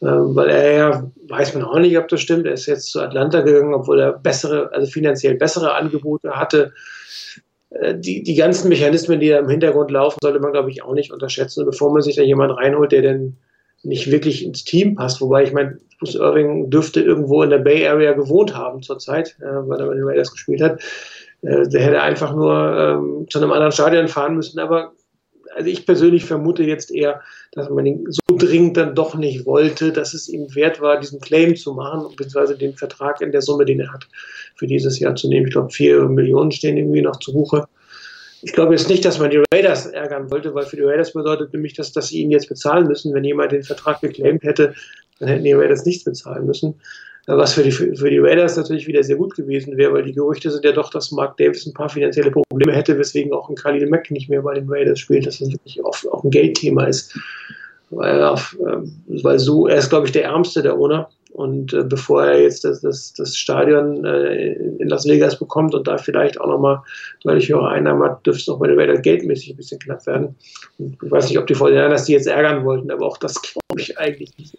Ähm, weil er ja, weiß man auch nicht, ob das stimmt, er ist jetzt zu Atlanta gegangen, obwohl er bessere, also finanziell bessere Angebote hatte. Äh, die, die ganzen Mechanismen, die da im Hintergrund laufen, sollte man, glaube ich, auch nicht unterschätzen. Bevor man sich da jemand reinholt, der denn nicht wirklich ins Team passt, wobei ich meine, Bruce Irving dürfte irgendwo in der Bay Area gewohnt haben zurzeit, äh, weil er bei den Raiders gespielt hat. Äh, der hätte einfach nur ähm, zu einem anderen Stadion fahren müssen. Aber also ich persönlich vermute jetzt eher, dass man ihn so dringend dann doch nicht wollte, dass es ihm wert war, diesen Claim zu machen, beziehungsweise den Vertrag in der Summe, den er hat, für dieses Jahr zu nehmen. Ich glaube, vier Millionen stehen irgendwie noch zu Buche. Ich glaube jetzt nicht, dass man die Raiders ärgern wollte, weil für die Raiders bedeutet nämlich, dass, dass sie ihn jetzt bezahlen müssen. Wenn jemand den Vertrag geclaimt hätte, dann hätten die Raiders nichts bezahlen müssen. Was für die, für die Raiders natürlich wieder sehr gut gewesen wäre, weil die Gerüchte sind ja doch, dass Mark Davis ein paar finanzielle Probleme hätte, weswegen auch ein Khalil Mack nicht mehr bei den Raiders spielt, dass das wirklich oft auch ein Geldthema ist. Weil, weil so, er ist, glaube ich, der Ärmste der Owner. Und äh, bevor er jetzt das, das, das Stadion äh, in Las Vegas bekommt und da vielleicht auch nochmal deutlich höhere Einnahmen hat, dürfte es auch bei den Raiders geldmäßig ein bisschen knapp werden. Ich weiß nicht, ob die Vorderlanders die jetzt ärgern wollten, aber auch das glaube ich eigentlich nicht.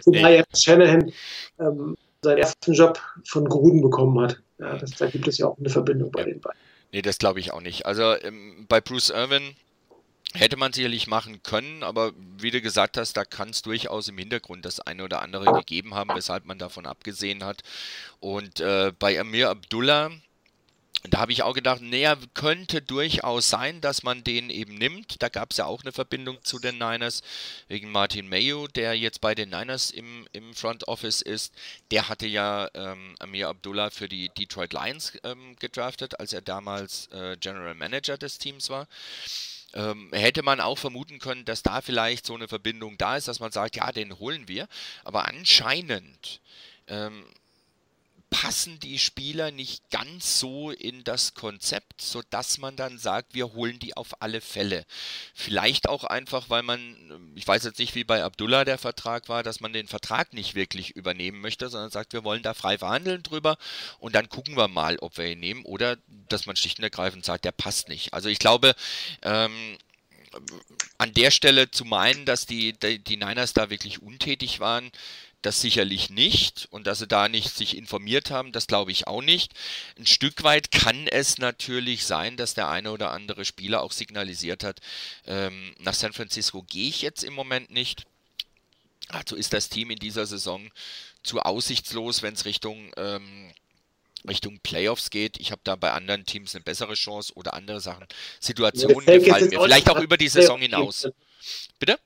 Zumal jetzt Shanahan ähm, seinen ersten Job von Gruden bekommen hat. Ja, das, da gibt es ja auch eine Verbindung bei den beiden. Nee, das glaube ich auch nicht. Also ähm, bei Bruce Irvin hätte man sicherlich machen können, aber wie du gesagt hast, da kann es durchaus im Hintergrund das eine oder andere gegeben haben, weshalb man davon abgesehen hat. Und äh, bei Amir Abdullah da habe ich auch gedacht, naja, könnte durchaus sein, dass man den eben nimmt. Da gab es ja auch eine Verbindung zu den Niners wegen Martin Mayo, der jetzt bei den Niners im, im Front Office ist. Der hatte ja ähm, Amir Abdullah für die Detroit Lions ähm, gedraftet, als er damals äh, General Manager des Teams war. Ähm, hätte man auch vermuten können, dass da vielleicht so eine Verbindung da ist, dass man sagt, ja, den holen wir. Aber anscheinend ähm, passen die Spieler nicht ganz so in das Konzept, sodass man dann sagt, wir holen die auf alle Fälle. Vielleicht auch einfach, weil man, ich weiß jetzt nicht, wie bei Abdullah der Vertrag war, dass man den Vertrag nicht wirklich übernehmen möchte, sondern sagt, wir wollen da frei verhandeln drüber und dann gucken wir mal, ob wir ihn nehmen oder dass man schlicht und ergreifend sagt, der passt nicht. Also ich glaube, ähm, an der Stelle zu meinen, dass die, die, die Niners da wirklich untätig waren, das sicherlich nicht und dass sie da nicht sich informiert haben, das glaube ich auch nicht. Ein Stück weit kann es natürlich sein, dass der eine oder andere Spieler auch signalisiert hat, ähm, nach San Francisco gehe ich jetzt im Moment nicht. Also ist das Team in dieser Saison zu aussichtslos, wenn es Richtung ähm, Richtung Playoffs geht. Ich habe da bei anderen Teams eine bessere Chance oder andere Sachen. Situationen Ja, gefallen mir. Vielleicht auch über die Saison hinaus. Bitte?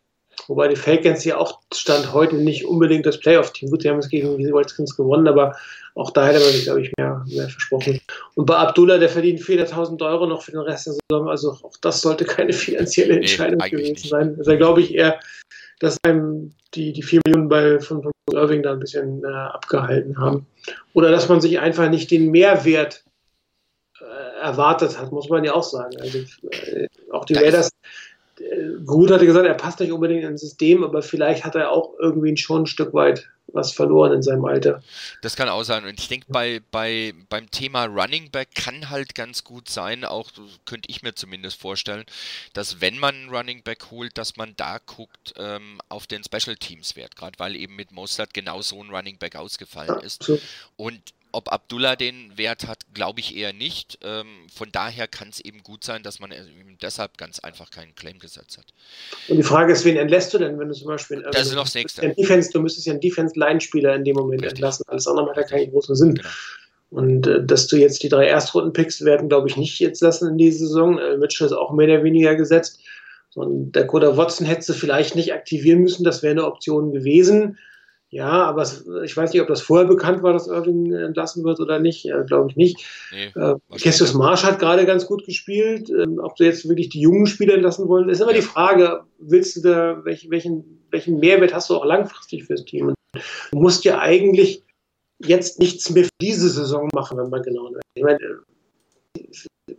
Wobei die Falcons ja auch Stand heute nicht unbedingt das Playoff-Team. Gut, die haben es gegen die Redskins gewonnen, aber auch da hätte man sich, glaube ich, mehr, mehr versprochen. Und bei Abdullah, der verdient 400.000 Euro noch für den Rest der Saison. Also auch das sollte keine finanzielle Entscheidung eigentlich gewesen nicht. sein. Also glaube ich eher, dass einem die, die 4 Millionen bei, von, von Irving da ein bisschen äh, abgehalten haben. Oder dass man sich einfach nicht den Mehrwert äh, erwartet hat, muss man ja auch sagen. Also äh, auch die Raiders Gut hatte gesagt, er passt nicht unbedingt ins System, aber vielleicht hat er auch irgendwie schon ein Stück weit was verloren in seinem Alter. Das kann auch sein. Und ich denke, bei, bei, beim Thema Running Back kann halt ganz gut sein, auch könnte ich mir zumindest vorstellen, dass wenn man einen Running Back holt, dass man da guckt ähm, auf den Special Teams Wert, gerade weil eben mit Mostert genau so ein Running Back ausgefallen ist. So, Und ob Abdullah den Wert hat, glaube ich eher nicht. Ähm, von daher kann es eben gut sein, dass man deshalb ganz einfach keinen Claim gesetzt hat. Und die Frage ist, wen entlässt du denn, wenn du zum Beispiel. Das ist du noch das müsstest Nächste. ja einen Defense, du müsstest ja einen Defense-Line-Spieler in dem Moment Richtig. entlassen. Alles andere macht ja keinen großen Sinn. Genau. Und äh, dass du jetzt die drei Erstrunden-Picks werden, glaube ich, nicht jetzt lassen in dieser Saison. Äh, Mitchell ist auch mehr oder weniger gesetzt. Und der Dakota Watson hättest du vielleicht nicht aktivieren müssen, das wäre eine Option gewesen. Ja, aber es, ich weiß nicht, ob das vorher bekannt war, dass Irving entlassen wird oder nicht. Äh, glaube ich nicht. Nee, Äh, nicht. Marsh hat gerade ganz gut gespielt. Ähm, ob du jetzt wirklich die jungen Spieler entlassen wollen, ist immer die Frage, willst du da, welch, welchen, welchen Mehrwert hast du auch langfristig fürs Team? Und du musst ja eigentlich jetzt nichts mehr für diese Saison machen, wenn man genau nimmt. Ich meine, äh,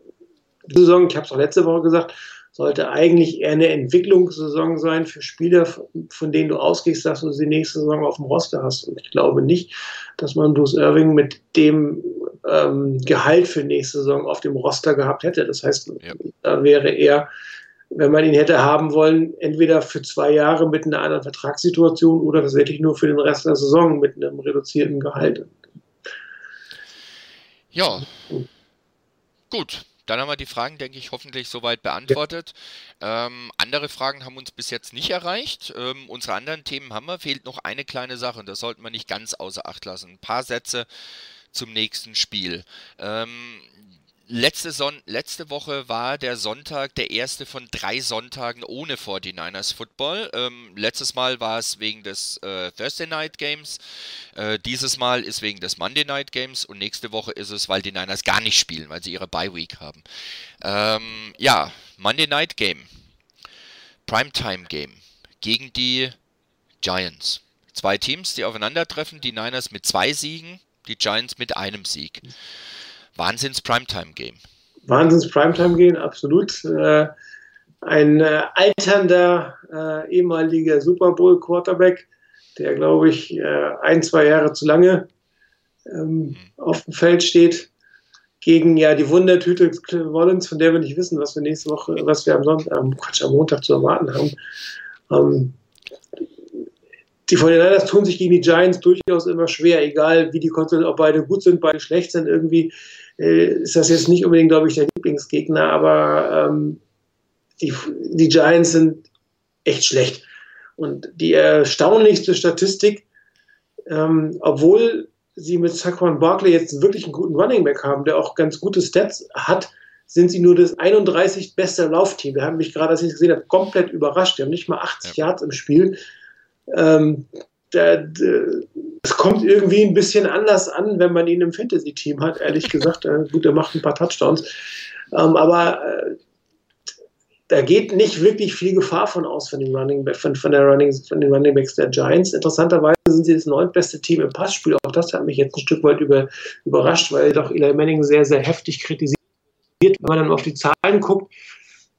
die Saison, ich habe es auch letzte Woche gesagt, sollte eigentlich eher eine Entwicklungssaison sein für Spieler, von denen du ausgehst, dass du sie nächste Saison auf dem Roster hast. Und ich glaube nicht, dass man Bruce Irving mit dem ähm, Gehalt für nächste Saison auf dem Roster gehabt hätte. Das heißt, Ja. da wäre er, wenn man ihn hätte haben wollen, entweder für zwei Jahre mit einer anderen Vertragssituation oder tatsächlich nur für den Rest der Saison mit einem reduzierten Gehalt. Ja. Gut. Dann haben wir die Fragen, denke ich, hoffentlich soweit beantwortet. Ähm, andere Fragen haben uns bis jetzt nicht erreicht. Ähm, unsere anderen Themen haben wir. Fehlt noch eine kleine Sache und das sollten wir nicht ganz außer Acht lassen. Ein paar Sätze zum nächsten Spiel. Ähm, letzte, Son letzte Woche war der Sonntag der erste von drei Sonntagen ohne 49ers Football. Ähm, letztes Mal war es wegen des äh, Thursday Night Games. Äh, dieses Mal ist wegen des Monday Night Games und nächste Woche ist es, weil die Niners gar nicht spielen, weil sie ihre Bye Week haben. Ähm, ja, Monday Night Game. Primetime Game gegen die Giants. Zwei Teams, die aufeinandertreffen. Die Niners mit zwei Siegen, die Giants mit einem Sieg. Wahnsinns Primetime Game. Wahnsinns Primetime gehen, absolut. Äh, ein äh, alternder äh, ehemaliger Super Bowl Quarterback, der, glaube ich, ein, zwei Jahre zu lange ähm, auf dem Feld steht, gegen ja die Wundertüte Rollins, von der wir nicht wissen, was wir nächste Woche, was wir am Sonntag, am, Quatsch, am Montag zu erwarten haben. Ähm, die 49ers tun sich gegen die Giants durchaus immer schwer, egal wie die Konstellation, ob beide gut sind, beide schlecht sind, irgendwie äh, ist das jetzt nicht unbedingt, glaube ich, der Lieblingsgegner, aber ähm, die, die Giants sind echt schlecht. Und die erstaunlichste Statistik, ähm, obwohl sie mit Saquon Barkley jetzt wirklich einen guten Running Back haben, der auch ganz gute Stats hat, sind sie nur das 31 beste Laufteam. Wir haben mich gerade, als ich es gesehen habe, komplett überrascht. Die haben nicht mal 80 ja. Yards im Spiel. Ähm, es kommt irgendwie ein bisschen anders an, wenn man ihn im Fantasy-Team hat, ehrlich gesagt. Äh, gut, er macht ein paar Touchdowns. Ähm, aber äh, da geht nicht wirklich viel Gefahr von aus von, dem Running, von, von, der Running, von den Running Backs der Giants. Interessanterweise sind sie das neuntbeste Team im Passspiel. Auch das hat mich jetzt ein Stück weit über, überrascht, weil doch Eli Manning sehr, sehr heftig kritisiert. Wenn man dann auf die Zahlen guckt,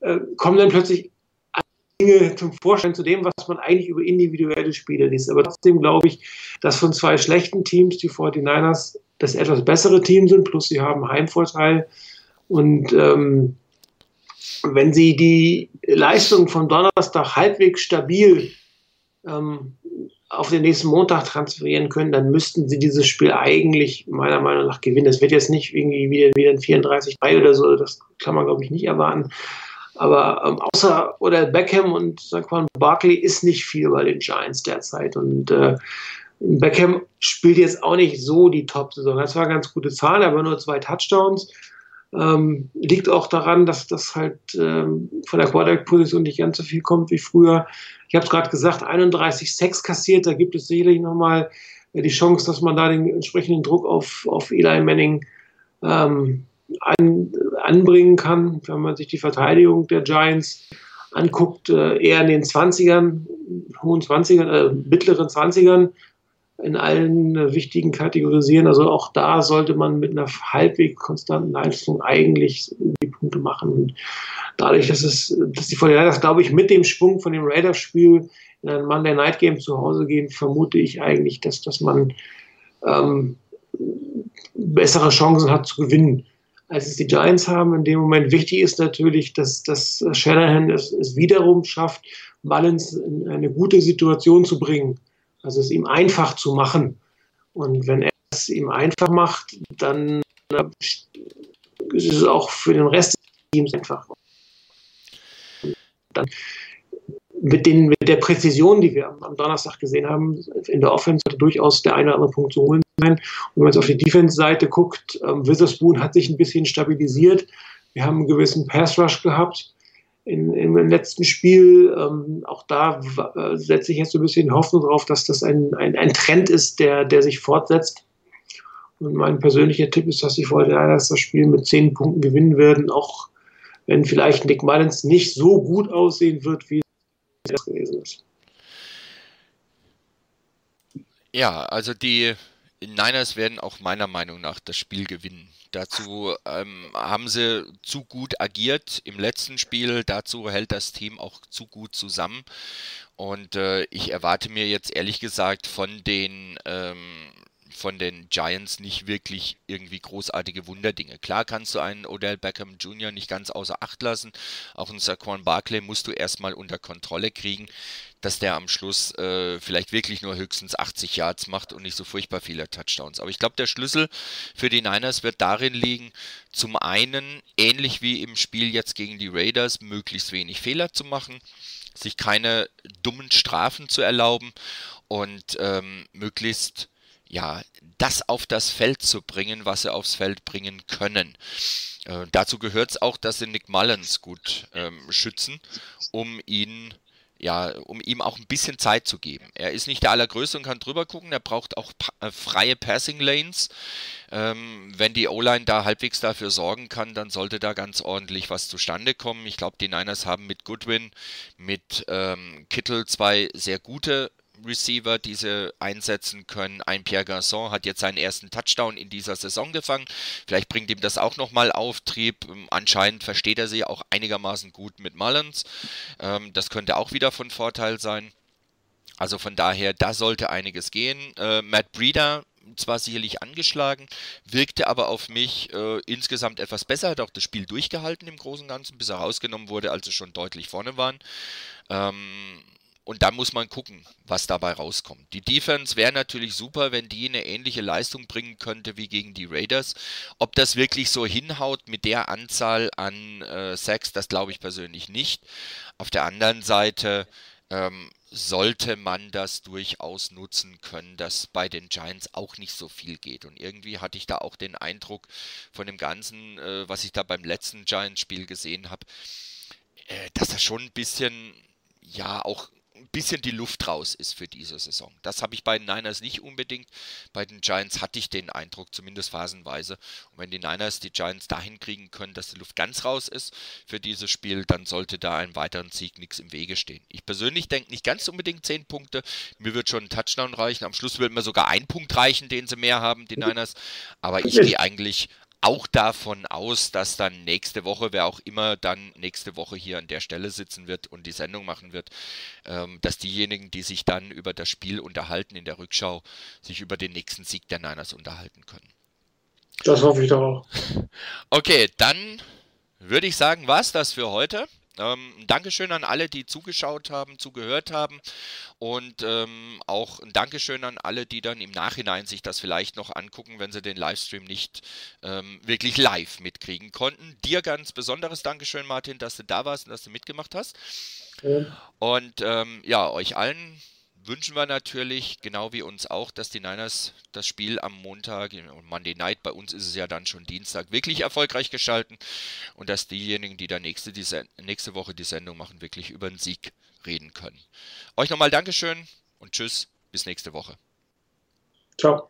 äh, kommen dann plötzlich Dinge zum Vorschein zu dem, was man eigentlich über individuelle Spiele liest. Aber trotzdem glaube ich, dass von zwei schlechten Teams die 49ers das etwas bessere Team sind, plus sie haben Heimvorteil. Und ähm, wenn sie die Leistung von Donnerstag halbwegs stabil ähm, auf den nächsten Montag transferieren können, dann müssten sie dieses Spiel eigentlich meiner Meinung nach gewinnen. Es wird jetzt nicht irgendwie wieder, wieder ein 34-3 oder so, das kann man, glaube ich, nicht erwarten. Aber ähm, außer oder Beckham und Saquon Barkley ist nicht viel bei den Giants derzeit. Und äh, Beckham spielt jetzt auch nicht so die Top-Saison. Das war ganz gute Zahl, aber nur zwei Touchdowns. Ähm, liegt auch daran, dass das halt ähm, von der Quarterback-Position nicht ganz so viel kommt wie früher. Ich habe es gerade gesagt, 31 Sex kassiert. Da gibt es sicherlich nochmal äh, die Chance, dass man da den entsprechenden Druck auf, auf Eli Manning ähm, an, anbringen kann. Wenn man sich die Verteidigung der Giants anguckt, äh, eher in den 20ern, hohen 20ern, äh, mittleren 20ern in allen äh, wichtigen Kategorisieren. Also auch da sollte man mit einer halbwegs konstanten Leistung eigentlich die Punkte machen. Und dadurch, dass es, dass die Fortinanders, glaube ich, mit dem Schwung von dem Raiders-Spiel in ein Monday Night Game zu Hause gehen, vermute ich eigentlich, dass, dass man ähm, bessere Chancen hat zu gewinnen als es die Giants haben. In dem Moment wichtig ist natürlich, dass, dass Shanahan es, es wiederum schafft, Mullins in eine gute Situation zu bringen. Also es ihm einfach zu machen. Und wenn er es ihm einfach macht, dann ist es auch für den Rest des Teams einfach. Dann mit, den, mit der Präzision, die wir am Donnerstag gesehen haben, in der Offense durchaus der eine oder andere Punkt zu holen sein. Und wenn man auf die Defense-Seite guckt, ähm, Witherspoon hat sich ein bisschen stabilisiert. Wir haben einen gewissen Pass-Rush gehabt in, im letzten Spiel. Ähm, auch da äh, setze ich jetzt so ein bisschen Hoffnung drauf, dass das ein, ein, ein Trend ist, der, der sich fortsetzt. Und mein persönlicher Tipp ist, dass sie vorher das Spiel mit zehn Punkten gewinnen werden, auch wenn vielleicht Nick Mullins nicht so gut aussehen wird, wie es gewesen ist. Ja, also die Niners werden auch meiner Meinung nach das Spiel gewinnen. Dazu ähm, haben sie zu gut agiert im letzten Spiel. Dazu hält das Team auch zu gut zusammen. Und äh, ich erwarte mir jetzt ehrlich gesagt von den ähm, von den Giants nicht wirklich irgendwie großartige Wunderdinge. Klar kannst du einen Odell Beckham Jr. nicht ganz außer Acht lassen. Auch einen Saquon Barkley musst du erstmal unter Kontrolle kriegen, dass der am Schluss äh, vielleicht wirklich nur höchstens 80 Yards macht und nicht so furchtbar viele Touchdowns. Aber ich glaube, der Schlüssel für die Niners wird darin liegen, zum einen, ähnlich wie im Spiel jetzt gegen die Raiders, möglichst wenig Fehler zu machen sich keine dummen Strafen zu erlauben und ähm, möglichst ja, das auf das Feld zu bringen, was sie aufs Feld bringen können. Äh, dazu gehört es auch, dass sie Nick Mullins gut ähm, schützen, um ihn ja, um ihm auch ein bisschen Zeit zu geben. Er ist nicht der allergrößte und kann drüber gucken. Er braucht auch pa äh, freie Passing Lanes. Ähm, wenn die O-Line da halbwegs dafür sorgen kann, dann sollte da ganz ordentlich was zustande kommen. Ich glaube, die Niners haben mit Goodwin, mit ähm, Kittel zwei sehr gute Receiver, die sie einsetzen können. Ein Pierre Garçon hat jetzt seinen ersten Touchdown in dieser Saison gefangen. Vielleicht bringt ihm das auch nochmal Auftrieb. Ähm, anscheinend versteht er sie auch einigermaßen gut mit Mullins. Ähm, das könnte auch wieder von Vorteil sein. Also von daher, da sollte einiges gehen. Äh, Matt Breeder zwar sicherlich angeschlagen, wirkte aber auf mich äh, insgesamt etwas besser, hat auch das Spiel durchgehalten im Großen und Ganzen, bis er rausgenommen wurde, als sie schon deutlich vorne waren. Ähm, und dann muss man gucken, was dabei rauskommt. Die Defense wäre natürlich super, wenn die eine ähnliche Leistung bringen könnte wie gegen die Raiders. Ob das wirklich so hinhaut mit der Anzahl an äh, Sacks, das glaube ich persönlich nicht. Auf der anderen Seite ähm, sollte man das durchaus nutzen können, dass bei den Giants auch nicht so viel geht. Und irgendwie hatte ich da auch den Eindruck von dem Ganzen, äh, was ich da beim letzten Giants-Spiel gesehen habe, äh, dass das schon ein bisschen, ja, auch ein bisschen die Luft raus ist für diese Saison. Das habe ich bei den Niners nicht unbedingt. Bei den Giants hatte ich den Eindruck, zumindest phasenweise. Und wenn die Niners die Giants dahin kriegen können, dass die Luft ganz raus ist für dieses Spiel, dann sollte da einem weiteren Sieg nichts im Wege stehen. Ich persönlich denke nicht ganz unbedingt 10 Punkte. Mir wird schon ein Touchdown reichen. Am Schluss wird mir sogar ein Punkt reichen, den sie mehr haben, die Niners. Aber ich gehe eigentlich auch davon aus, dass dann nächste Woche, wer auch immer dann nächste Woche hier an der Stelle sitzen wird und die Sendung machen wird, ähm, dass diejenigen, die sich dann über das Spiel unterhalten in der Rückschau, sich über den nächsten Sieg der Niners unterhalten können. Das hoffe ich doch auch. Okay, dann würde ich sagen, war es das für heute. Ähm, Dankeschön an alle, die zugeschaut haben, zugehört haben und ähm, auch ein Dankeschön an alle, die dann im Nachhinein sich das vielleicht noch angucken, wenn sie den Livestream nicht ähm, wirklich live mitkriegen konnten. Dir ganz besonderes Dankeschön, Martin, dass du da warst und dass du mitgemacht hast. Und ähm, ja, euch allen wünschen wir natürlich, genau wie uns auch, dass die Niners das Spiel am Montag und Monday Night, bei uns ist es ja dann schon Dienstag, wirklich erfolgreich gestalten und dass diejenigen, die da nächste, die nächste Woche die Sendung machen, wirklich über den Sieg reden können. Euch nochmal Dankeschön und tschüss, bis nächste Woche. Ciao.